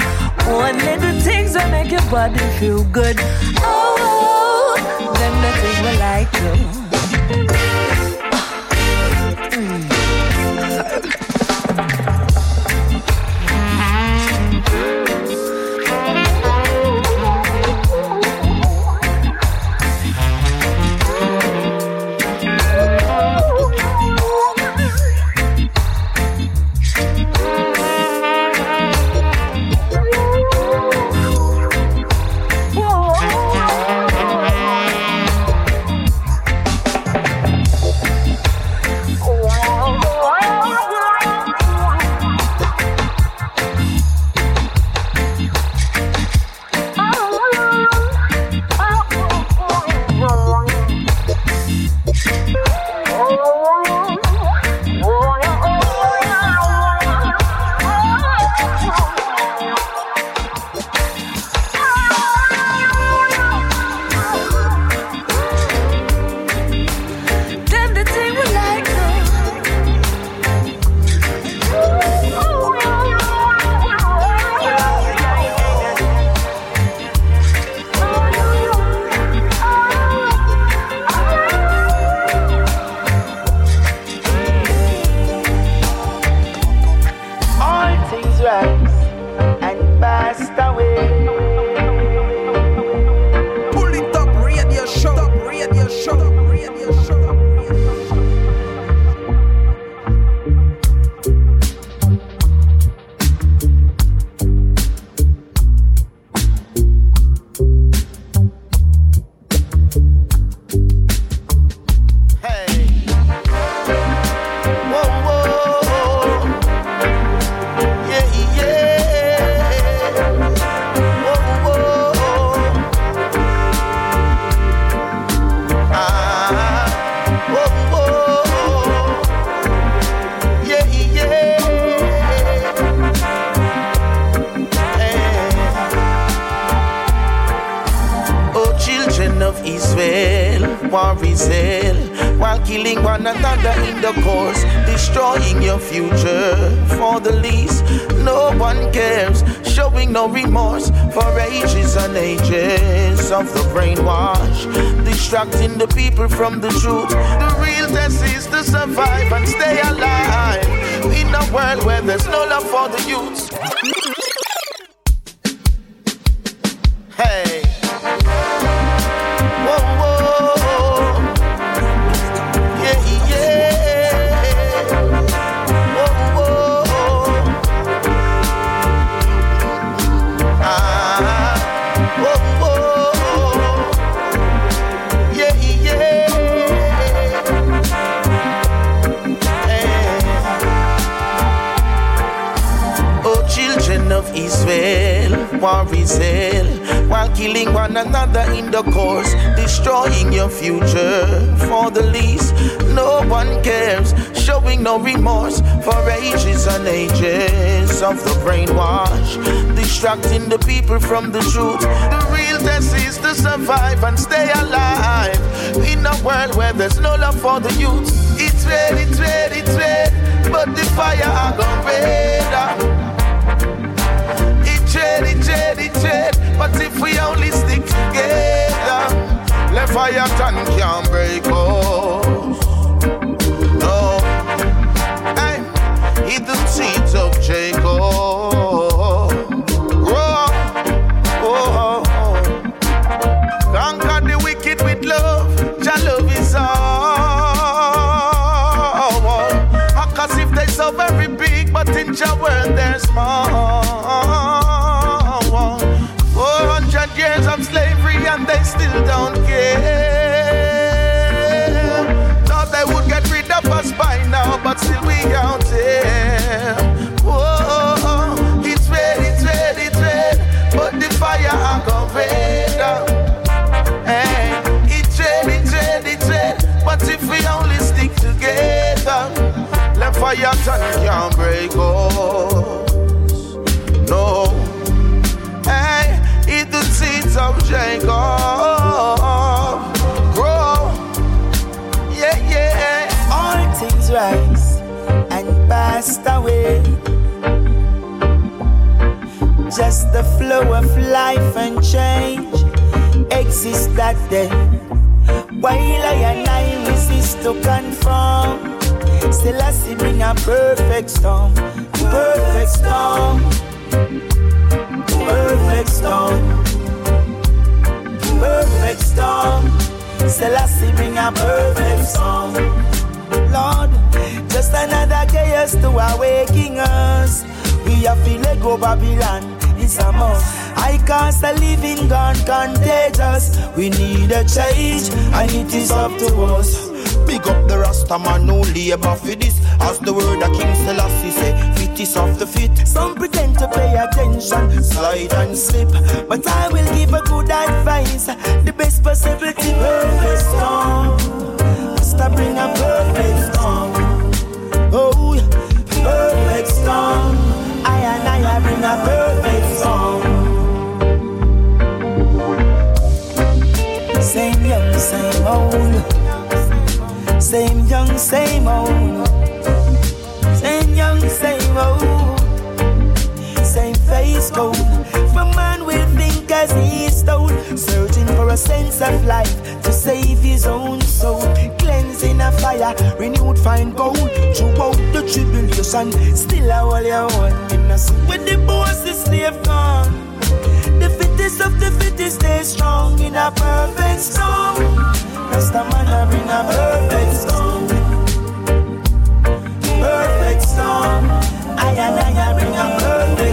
Only the things that make your body feel good. Oh, them the thing we like though. Destroying your future for the least. No one cares, showing no remorse for ages and ages of the brainwash, distracting the people from the truth. The real test is to survive and stay alive in a world where there's no love for the youth. It's red, it's red, it's red, but the fire are gone red. It's red, it's but if we only stick together, fire can't break us. No, hey, hidden seeds of Jacob. Grow, oh, conquer the wicked with love. Jah love is all. If they very big, but in Jah world they're small. Still don't care. Thought they would get rid of us by now, but still we out here. Whoa, it's red, it's red, it's red, but the fire are gone red. Hey, eh, it's red, it's red, it's red, but if we only stick together, let fire turn can't break us. No, eh, hey, eat the seeds of Jacob. Rise and passed away. Just the flow of life and change exists that day. While I and I resist to conform, still I see bring a perfect storm, perfect storm, perfect storm, perfect storm. Still I see bring a perfect storm. Lord, just another chaos to awaken us. We are feel like go Babylon. It's a must. I cast a living gone contagious. We need a change, and it is up to us. Big up the Rasta man who labor for this. As the word of King Selassie say, fit is off the fit. Some pretend to pay attention, Slide and slip. but I will give a good advice. The best possibility, perfect storm. Must bring a perfect storm. Oh, perfect storm. I and I bring a perfect storm. Same young, same old. Same young, same old. Same young, same old. Same face gold. For man will think as he a sense of life to save his own soul. Cleansing a fire, renewed find gold. Throughout the tribulation, still a hold your own innocent. When the boss is slave gone. The fittest of the fittest stay strong in a perfect storm. Rasta man bring a perfect storm. Perfect storm. I and I a bring a perfect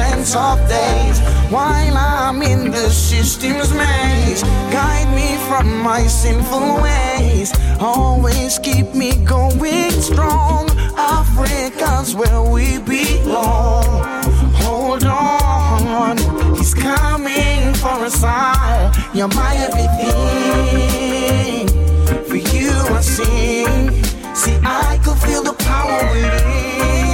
ancients of days. While I'm in the system's maze, guide me from my sinful ways. Always keep me going strong. Africa is where we belong. Hold on, he's coming for us all. You're my everything. For you I sing. See, I could feel the power within.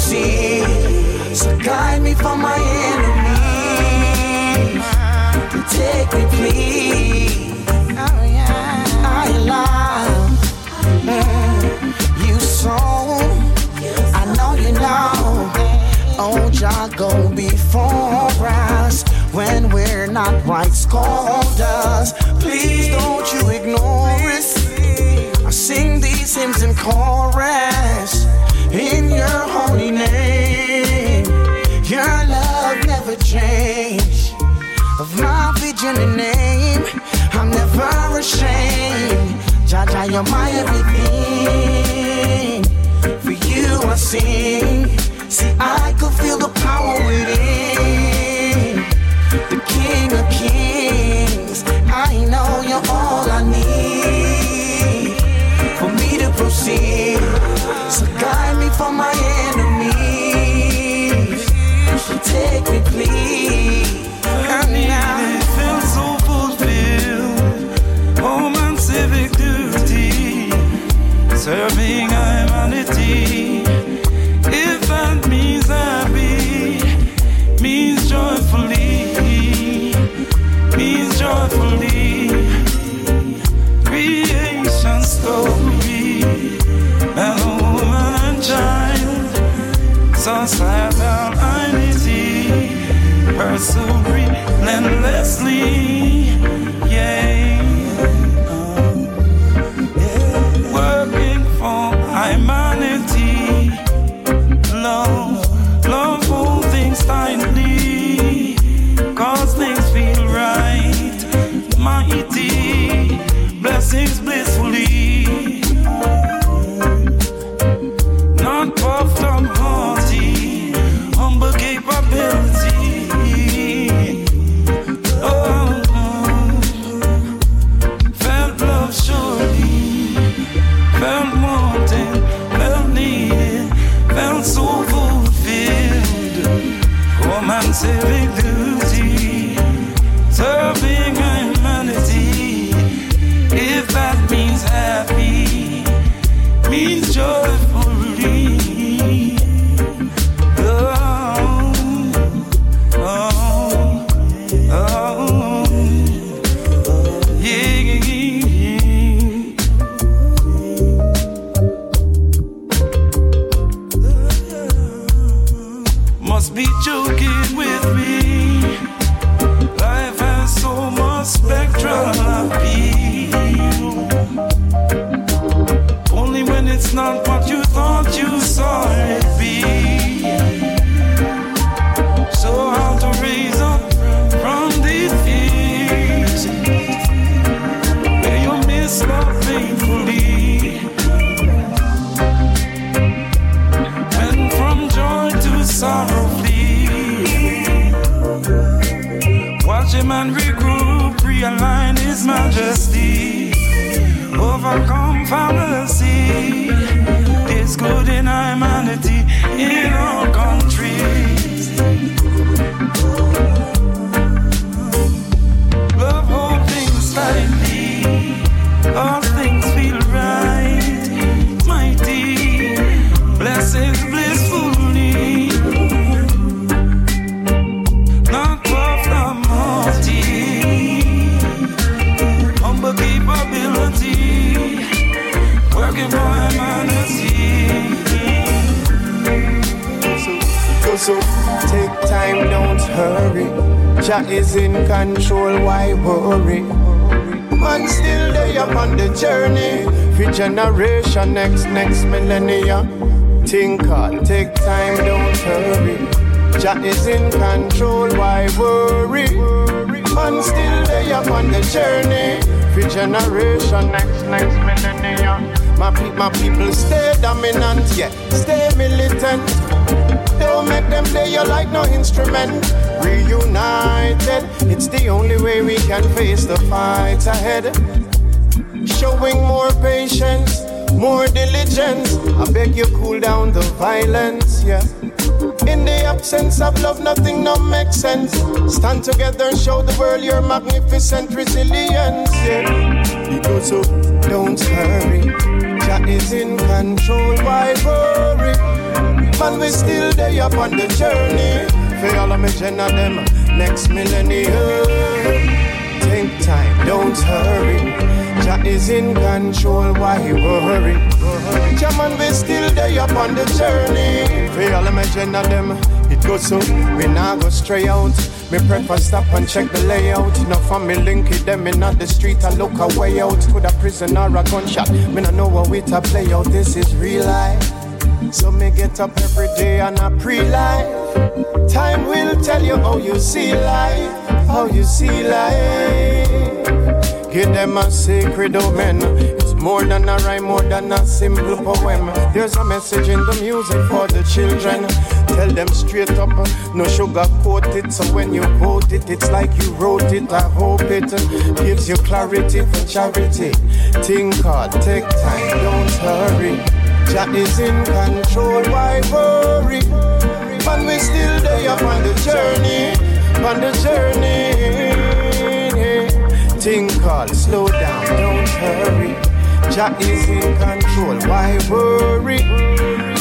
Proceed. So guide me from my enemies. Take me, please. I love mm, you so. I know you know. Oh, Jah go before us when we're not right. Scold us. Please don't you ignore us. I sing these hymns in chorus in and name, I'm never ashamed. Jah, you're my everything. For you I sing. See, I could feel the pursue relentlessly. When it's not Jah is in control, why worry? Man still there upon the journey. For generation, next, next millennium. Think hard, take time, don't hurry. Jah is in control, why worry? Man still there upon the journey. For generation, next, next millennium. My, pe- my people stay dominant, yeah, stay militant. Don't make them play you like no instrument. Reunited, it's the only way we can face the fights ahead. Showing more patience, more diligence. I beg you, cool down the violence, yeah. In the absence of love, nothing no makes sense. Stand together and show the world your magnificent resilience. Yeah. People, so don't hurry. Jah is in control. Why worry? Man, we still there up on the journey. For all of me, gen them next millennium. Take time, don't hurry. Jah is in control. Why worry? Jah man, we still there up on the journey. For all of me, gen them, it goes so we now go stray out. Me prefer stop and check the layout. No family link it them in the street. I look a way out. Could a prison or a gunshot? Me no know what way to play out. This is real life. So me get up every day and I pre-life. Time will tell you how you see life, how you see life. Give them a sacred omen. It's more than a rhyme, more than a simple poem. There's a message in the music for the children. Tell them straight up, no sugar coat it. So when you quote it, it's like you wrote it. I hope it gives you clarity for charity. Think hard, take time, don't hurry. Jah is in control, why worry? Man, we still there up on the journey, on the journey. Think hard, slow down, don't hurry. Jah is in control, why worry?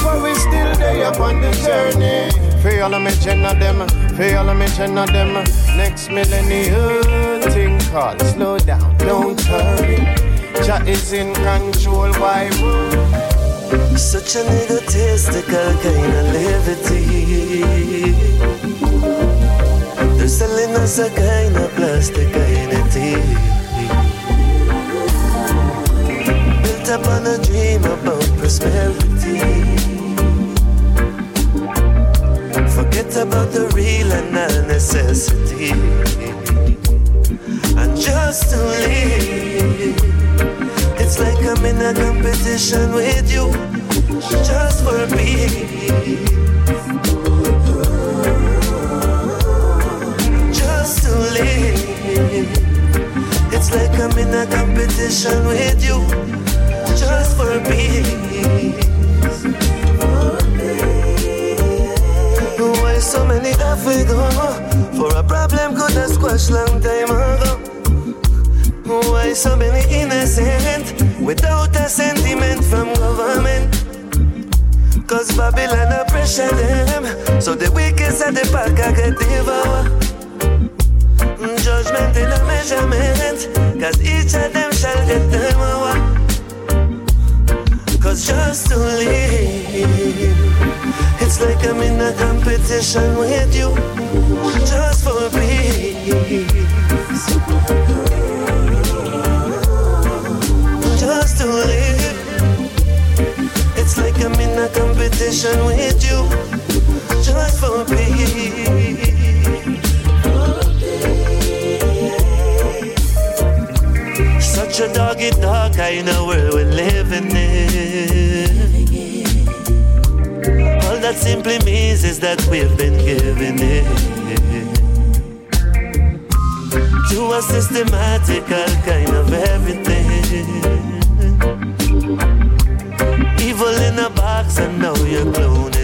But we still there up on the journey. For all of me, gen of them, for all of me, gen of them. Next millennium, think hard, slow down, don't hurry. Jah is in control, why worry? Such an egotistical kind of levity. They're selling us a kind of plastic identity. Built up on a dream about prosperity. Forget about the real and the necessity. And just to live. It's like I'm in a competition with you, just for peace. Just to live. It's like I'm in a competition with you, just for peace. Why so many go for a problem could have squashed long time ago? Why so many innocent without a sentiment from government? Cause Babylon a pressure them, so the weakest at the pack I get devoured. Mm, judgment in a measurement, cause each of them shall get them hour. Cause just to live, it's like I'm in a competition with you, just for peace. To live. It's like I'm in a competition with you, just for peace. Such a doggy dog kind of world we're living in. All that simply means is that we've been given it to a systematical kind of everything. In a box, and now you're cloning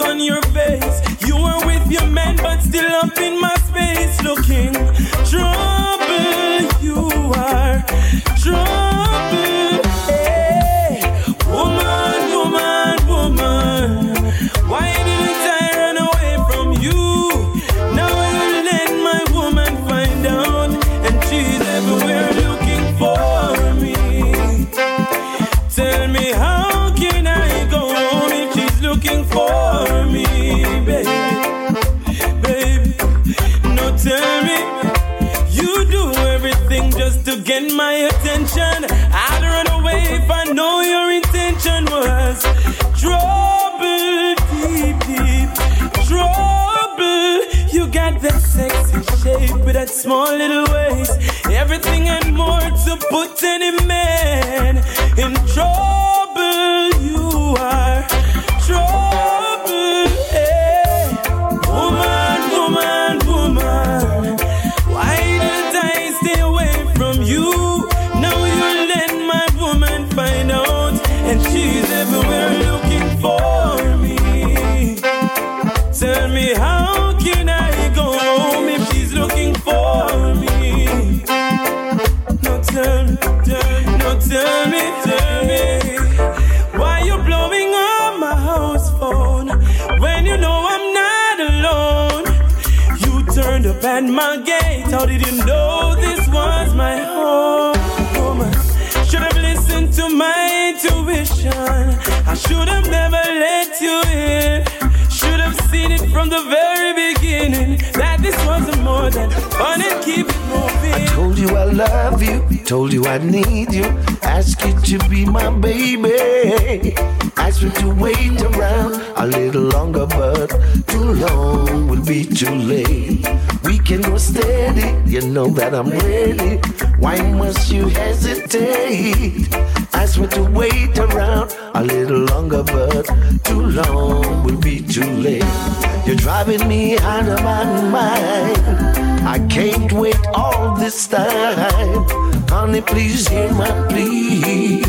on your face. You were with your man, but still up in my space, looking put any told you I need you, ask you to be my baby. Ask you to wait around a little longer, but too long will be too late. We can go steady, you know that I'm ready. Why must you hesitate? Ask me to wait around a little longer, but too long will be too late. Driving me out of my mind. I can't wait all this time. Honey, please hear my plea.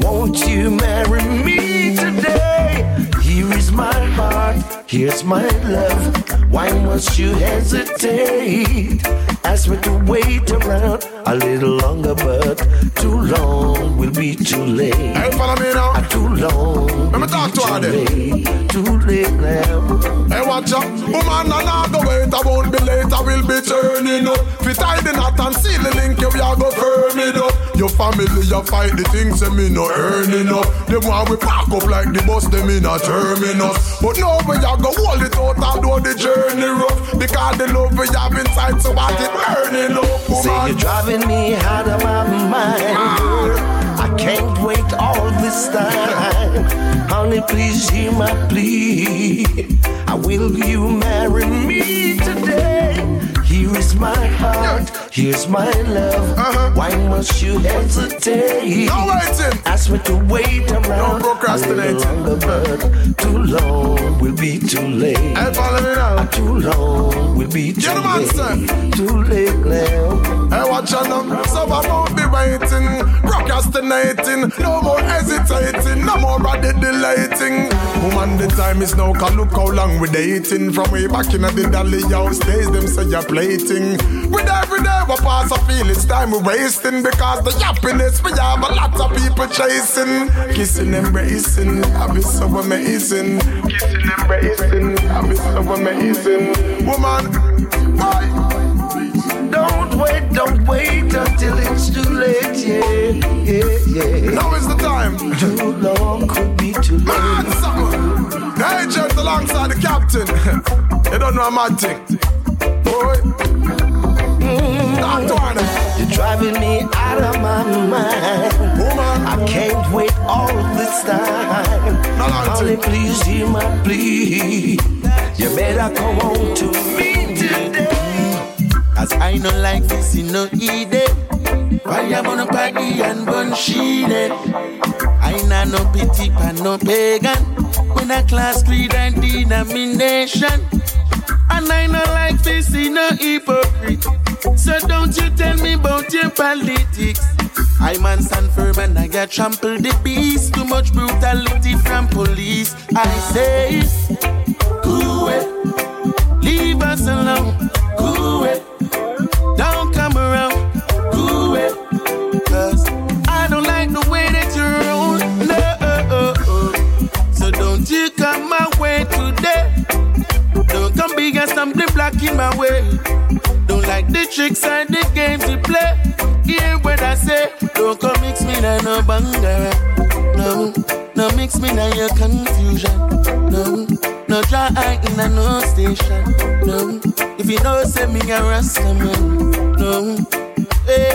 Won't you marry me today? Here is my heart, here's my love. Why must you hesitate? Ask me to wait around a little longer, but too long will be too late. Hey, follow me now. Ah, Too long. Let me talk to her then. late, Too late now. Hey, watch out. Woman, I not go wait. I won't be late. I will be turning up. Fit tie the knot and seal the link. You are go firm it up. Your family, you fight the things that me no earning up. Them want we pack up like the bus, them in a terminus. But now we are go hold it out, although the journey rough. Because the love we have inside, so what it burning up, Say woman. you're driving me out of my mind. I can't wait all this time. Honey, please hear my plea. I will you marry me today? Here is my heart, here's my love. Uh-huh. Why must you hesitate? No waiting. Ask me to wait around. Don't procrastinate. Longer, but too long will be too late. Hey, follow me now. Too long will be too Get the man, sir. late. Too late now. Hey, watch out now. So I won't be waiting, procrastinating, no more hesitating, no more of the delating. Woman, the time is now, cause look how long we're dating. From way back in the dolly house days, them say you're plating. With every day we pass, I feel it's time we're wasting because the happiness we have a lot of people chasing. Kissing, embracing, I be so amazing. Kissing, embracing, I be so amazing. Woman, why? Don't wait, don't wait until it's too late. Yeah, yeah, yeah. Now is the time. Too long could be too late. Man, summer. The agent alongside the captain. you don't know mad thing. Boy. You're driving me out of my mind. Woman. I can't wait all this time. Honey, please hear my plea. You better come on to me today. As I know like this, you know, eat Why I'm on a party and bun sheeted. I know no pity for no pagan. When a class creed and denomination. And I know like this, you know, hypocrite. So don't you tell me about your politics. I man stand firm and I get trampled the beast. Too much brutality from police. I say, cool. Leave us alone. Black in my way. Don't like the tricks and the games you play. Hear what I say. Don't come mix me na no bangara. No, no mix me na your confusion. No, no dry eye in a no station. No, if you know say me a rasta man. No, hey,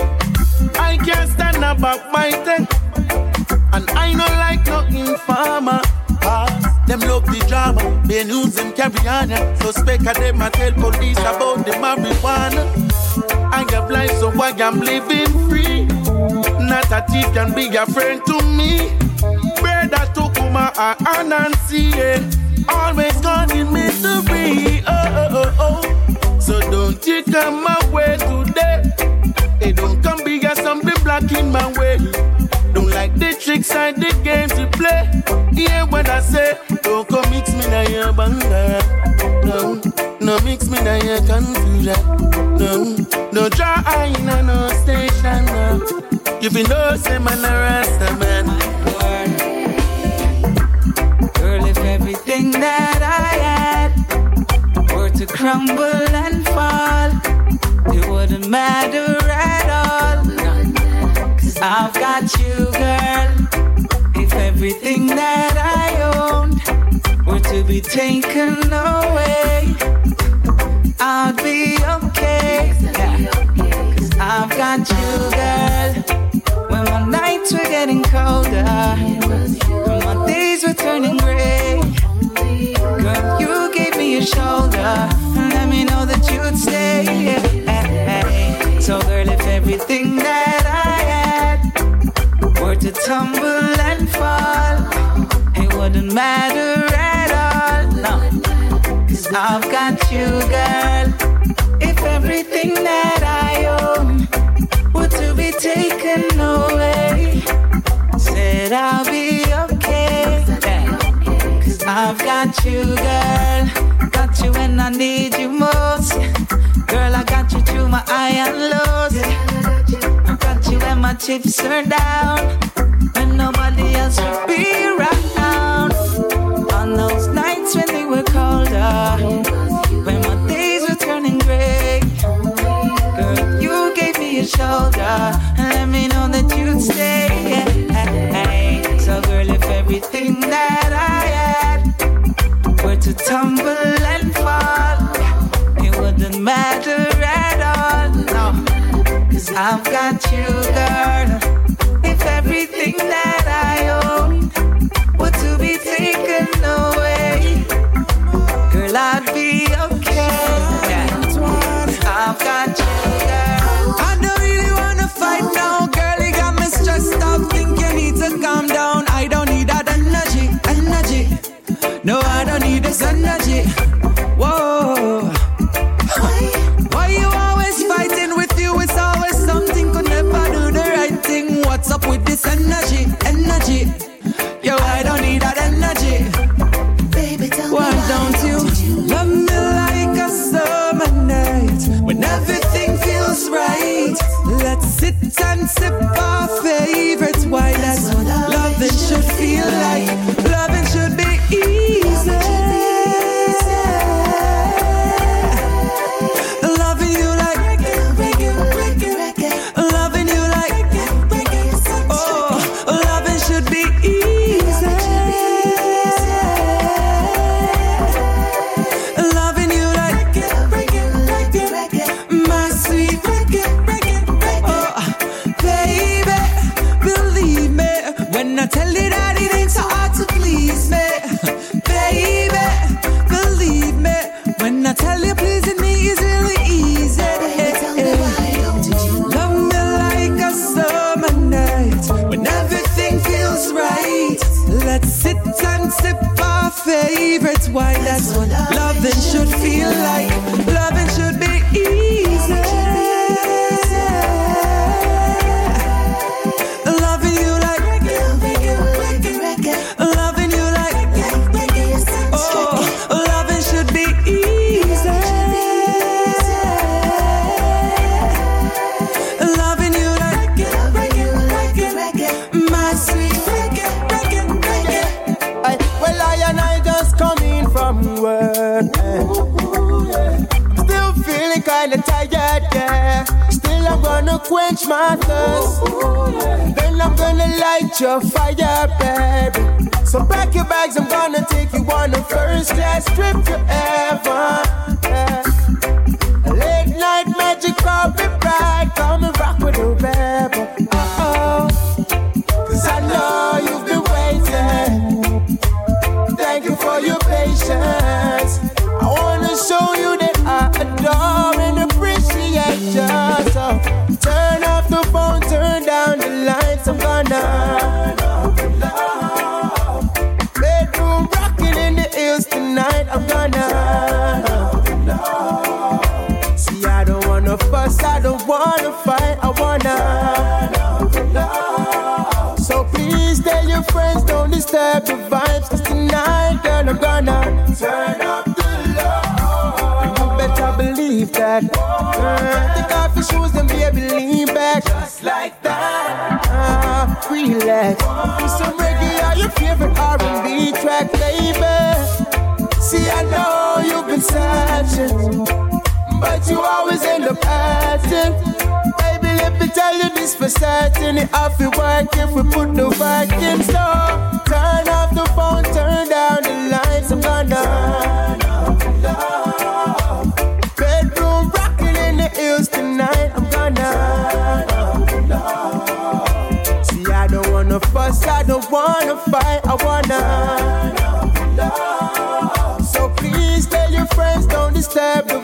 I can't stand about my thing. And I no like no informer. Ah. Them love the drama, they news them carry on. Suspect of them, I tell police about the marijuana. I get blind, so I am living free. Not a thief can be a friend to me. Brother Tukuma and yeah. always gone in misery. Oh, oh, oh, oh. So don't you come my way today. Hey, don't come be something black in my way. Like the tricks and the games you play. Yeah, when I say, don't come mix me na your banga. No, no mix me na your confusion. No, no draw in a no station. No. You know say man a rasta man. Girl, if everything that I had were to crumble and fall, it wouldn't matter at all. I've got you, girl. If everything that I owned were to be taken away, I'd be okay. Yeah. Cause I've got you, girl. When my nights were getting colder, when my days were turning gray, girl, you gave me a shoulder and let me know that you'd stay. So, girl, if everything that I to tumble and fall, it wouldn't matter at all. No, cause I've got you, girl. If everything that I own were to be taken away, said I'll be okay. Cause I've got you, girl. Got you when I need you most. Girl, I got you through my high and lows. I got you when my chips are down. I've got you, girl. Calm down. your fire, baby. So pack your bags, I'm gonna take you on a first class trip forever. Yeah. Late night magic carpet. Girl. Take off your shoes and baby lean back. Just like that. Ah, relax. Put some reggae on your favorite R&B track, baby. See, I know you've been searching, but you always end up acting. Baby, let me tell you this for certain. It off we work if we put the work in. So turn off the phone, turn down the lights. I'm gonna turn off the lights. purify our water. So please tell your friends, don't disturb the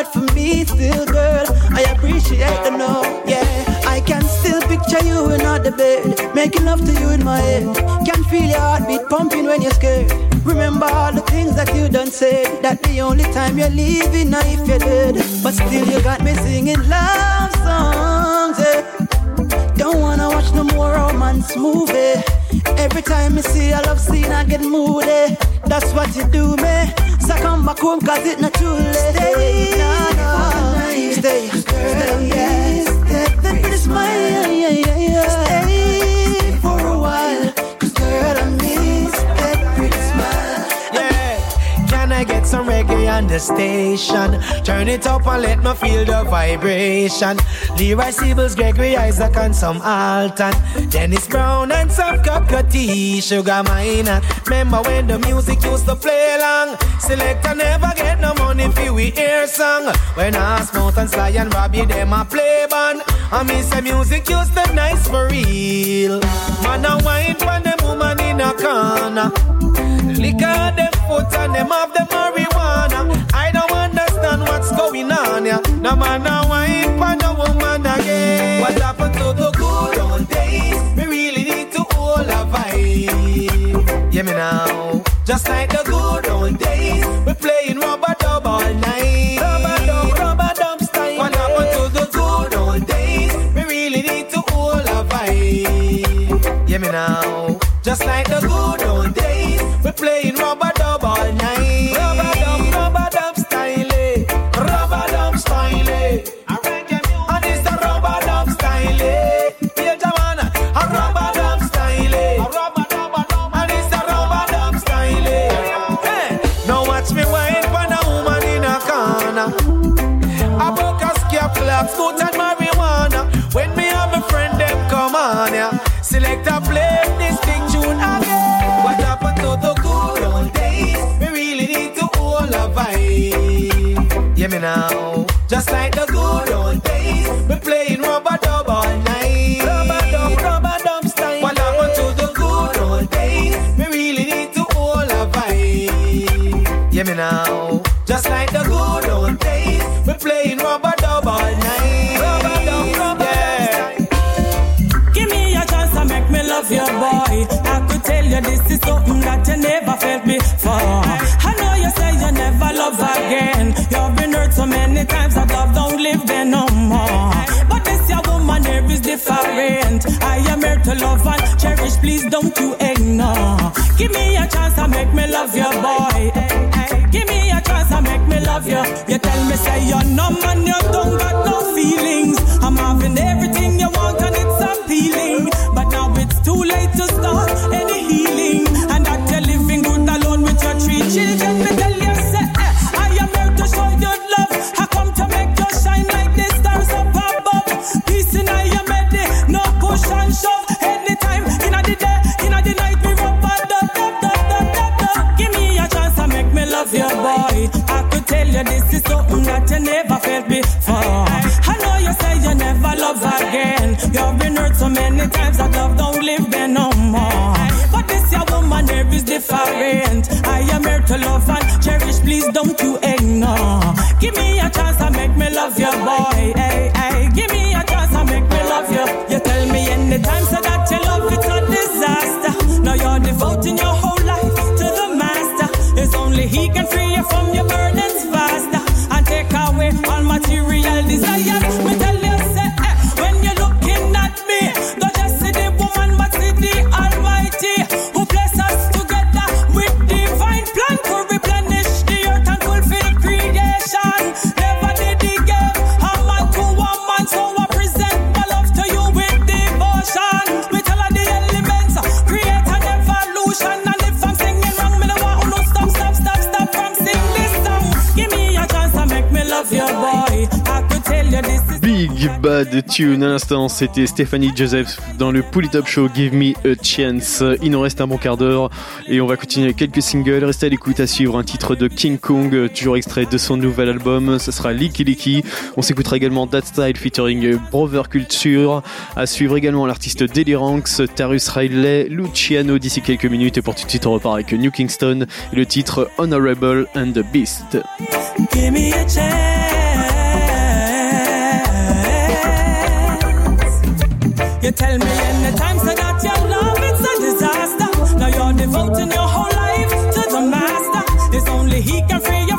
heart for me still, girl. I appreciate the no, yeah. I can still picture you in the bed, making love to you in my head. Can feel your heartbeat pumping when you're scared. Remember all the things that you done said. That the only time you're leaving, now if you're dead. But still you got me singing love songs. Yeah. Don't wanna watch no more romance movie. Every time I see a love scene, I get moody. That's what you do, me. So come back home, cause it's not too late. Stay, no. Stay, girl, yeah. Stay, stay, smile, yeah, yeah, yeah. Stay on the station? Turn it up and let me feel the vibration. Leroy Sibbles, Gregory Isaac, and some Alton. Dennis Brown and some Cocoa Tea, Sugar Minott. Remember when the music used to play long? Selector never get no money for we hear song. When Asmouth and Sly and Robbie, them a play band. I miss the music used to nice for real. Man, I wine for them woman in a corner. Out them foot and them have the marijuana. Going on, yeah. No man, I wine for no woman again. What happened to the good old days? We really need to hold a vibe. Yeah, me now. Just like the good old days, we playing rubber dub all night. Rubber dub, rubber dub style. What happened to the good old days? We really need to hold a vibe. Yeah, me now. Just like the good old days, we playing rubber to love and cherish. Please don't you ignore. Give me a chance to make me love your boy. Give me a chance to make me love you. You tell me say you're numb and you don't got no feelings. I'm having everything so many times that love don't live there no more. But this your woman here is different. I am here to love and cherish. Please don't you ignore. Give me a chance to make me love your boy. Tune. À l'instant, c'était Stéphanie Joseph dans le Pull Top Show Give Me a Chance. Il nous reste un bon quart d'heure et on va continuer quelques singles. Restez à l'écoute à suivre un titre de King Kong, toujours extrait de son nouvel album. Ce sera Licky Licky. On s'écoutera également That Style featuring Brother Culture. À suivre également l'artiste Ranks, Tarus Riley, Luciano d'ici quelques minutes. Et pour tout de suite, on repart avec New Kingston et le titre Honorable and the Beast. Give me a chance. You tell me anytime so that your love it's a disaster. Now you're devoting your whole life to the master. It's only he can free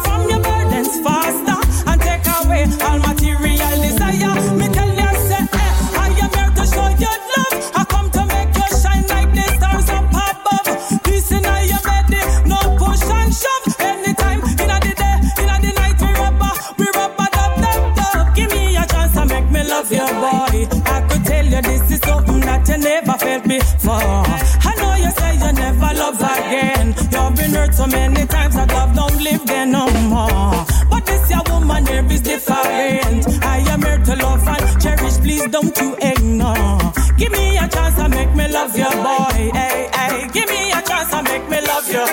before. I know you say you never love again. You've been hurt so many times that love don't live there no more. But this your woman here is different. I am here to love and cherish. Please don't you ignore. Give me a chance to make me love your boy. Hey, hey. Give me a chance to make me love you.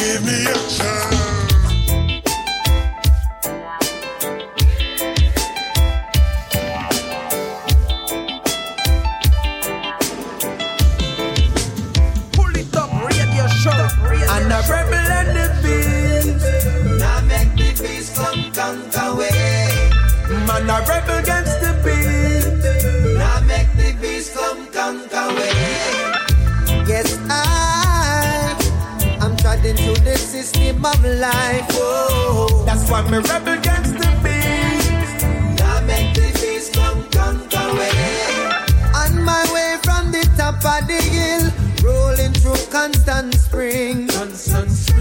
Give me a chance. Of life. Oh, that's why me rebel against the beast. Now make the beast come conquer. On my way from the top of the hill, rolling through constant spring.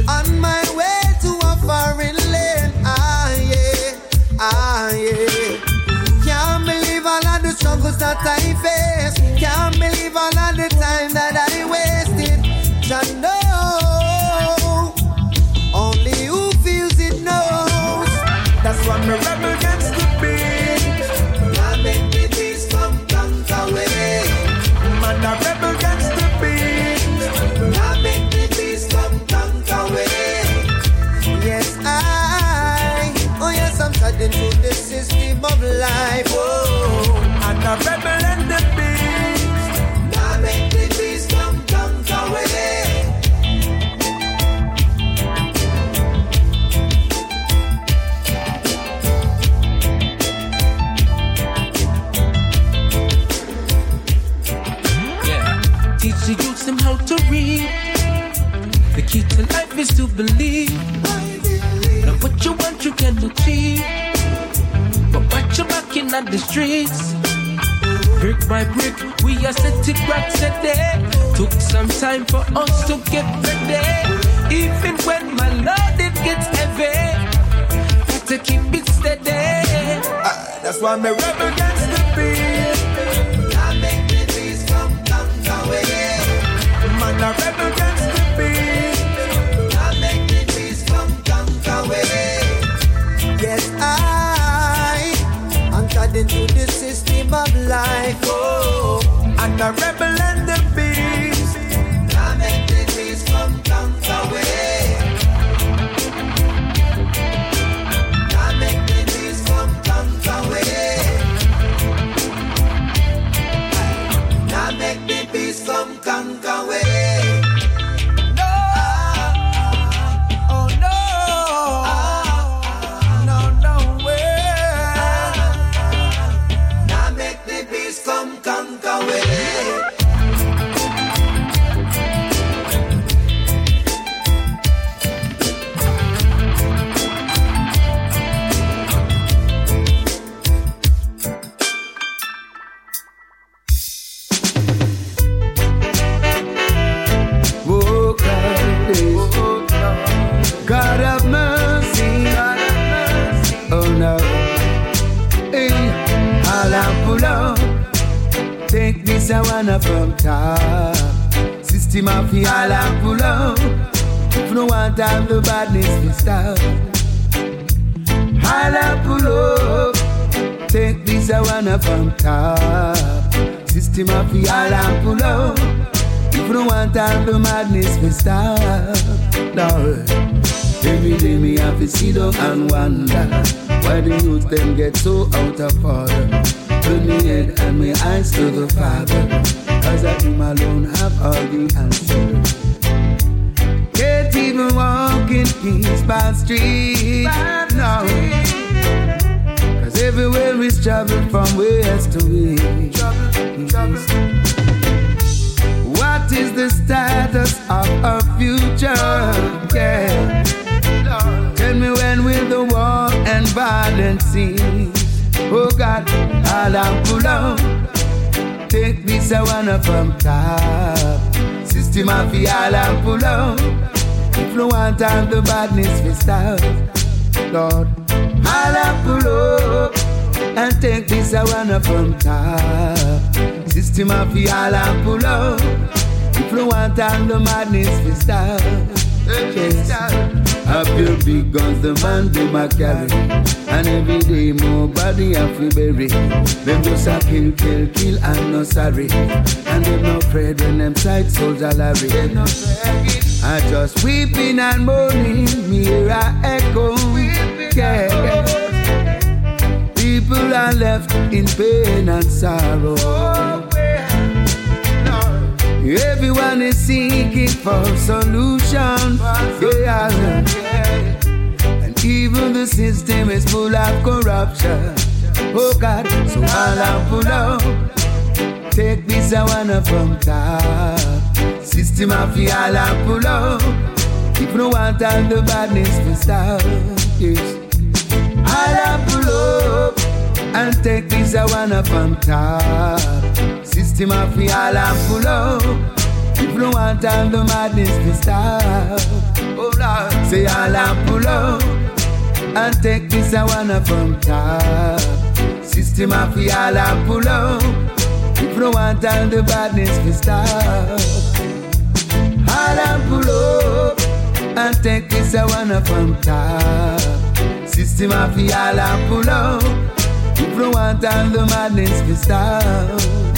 On my way to a foreign land, ah yeah, ah yeah. Can't believe all of the struggles that I face. Can't believe all of the Them how to read. The key to life is to believe. Now what you want you can achieve. But watch your back in the streets. Brick by brick, we are setting rocks a day. Took some time for us to get ready. Even when my load it gets heavy, got to keep it steady. Ah, that's why me rebel against the beat. Through the system of life. Oh, and a rebel and the top. System of the I'll pull up. If no one time the badness we stop. I'll pull up. Take this I wanna from top. System of the all pull up. If don't want all the madness, we stop. No. Every day me have to sit down and wonder why the youth them get so out of order. Turn me head and my eyes to the Father, cause I him alone have all the answers. Can't even walk in peace by street, no. Cause everywhere is trouble from west to east. What is the status of our future? Yeah. Tell me when will the war and violence cease? Oh God, I'm pull out. Take this I wanna from top. System of the pull out. If you want all the badness, we stop. Lord, all I pull up and take this I wanna from top. System of the pull up. If you want all the madness, we stop. Yes. Up your big guns, the man do my carry. And every day more body have to bury. Them just a kill, kill, kill and no sorry. And them no afraid when them sight soldier larry. I just weeping and moaning, a echo. Yeah. People are left in pain and sorrow. Everyone is seeking for solution. Yeah. And even the system is full of corruption. Oh God, so all I pull out. Take this I wanna from top. System of the all I pull out. If no want all the badness to stop. Yes. All pull up and take this I wanna from top. System of the all pull up. If no want all the madness to stop. Oh Lord, say all I pull up and take this I wanna from top. System of the all pull up. If no want all the badness to stop. All I pull up and take this I wanna from top. System of the all pull up. If no want all the madness to stop.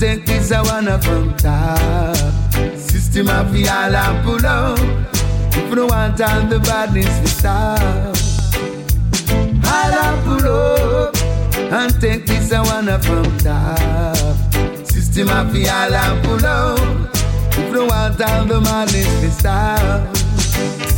Take this I wanna from top. The all and pull out. If you don't want all the badness, we stop. And pull up and take this I wanna from top. System of and pull out. If you don't want all the madness, we stop.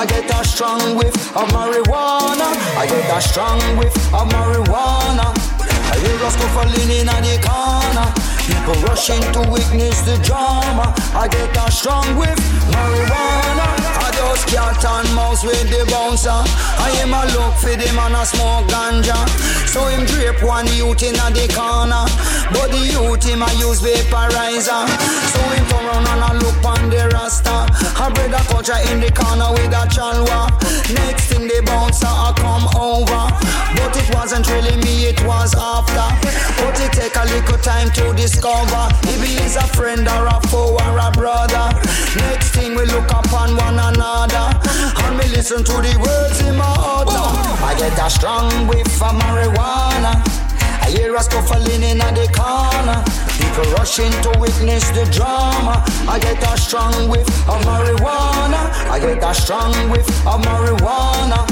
I get a strong whiff of marijuana. I get a strong whiff of marijuana. I hear a scuffling in the corner. People rushing to witness the drama. I get a strong whiff marijuana. I just cat and mouse with the bouncer. I am a look for the man a smoke ganja. So him drape one youth in the corner. But the youth him a use vaporizer. So him turn round and a look on the rasta. A brother culture in the corner with a chalwa. Next thing the bouncer a come over. But it wasn't really me, it was after. But it take a little time to discover. If he is a friend or a foe or a brother. Next thing we look upon one another. And we listen to the words in my heart. I get a strong whiff of marijuana hear a scuffling in the corner. People rushing to witness the drama. I get a strong whiff of marijuana. I get a strong whiff of marijuana.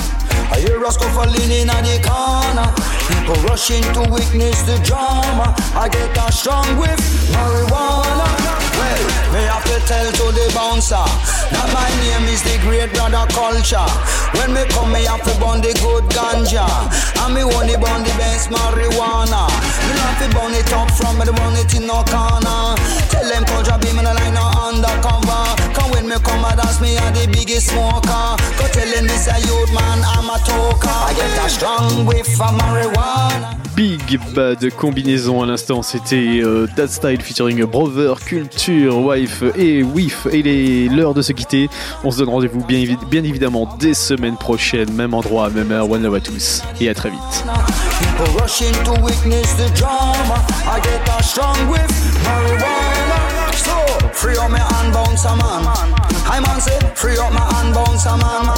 I hear a scuffling in the corner. People rushing to witness the drama. I get a strong whiff marijuana. Well, me have to tell to the bouncer that my name is the Great Brother Culture. When me come, me have to burn the good ganja and me only burn the best marijuana. Whiff. Big Bad combinaison à l'instant, c'était euh, That Style featuring Brother, Culture, Wife et Wiff. Et il est l'heure de se quitter. On se donne rendez-vous bien, bien évidemment des semaines prochaines, même endroit, même heure. One love à tous et à très vite. Rushing to witness the drama. I get a strong whiff, marijuana. Free up my hand, bounce a man. I man say, free up my hand, bounce a man.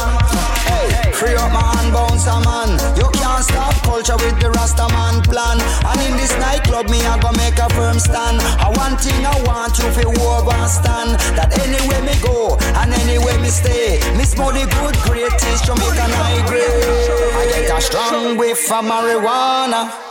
Hey, free up my hand, bounce a man. You can't stop culture with the Rasta man plan. And in this nightclub, me I go make a firm stand. I one thing I want you to overstand. That anywhere me go and anywhere me stay, me smoke the good greatest Jamaican high grade. I get a strong whiff of marijuana.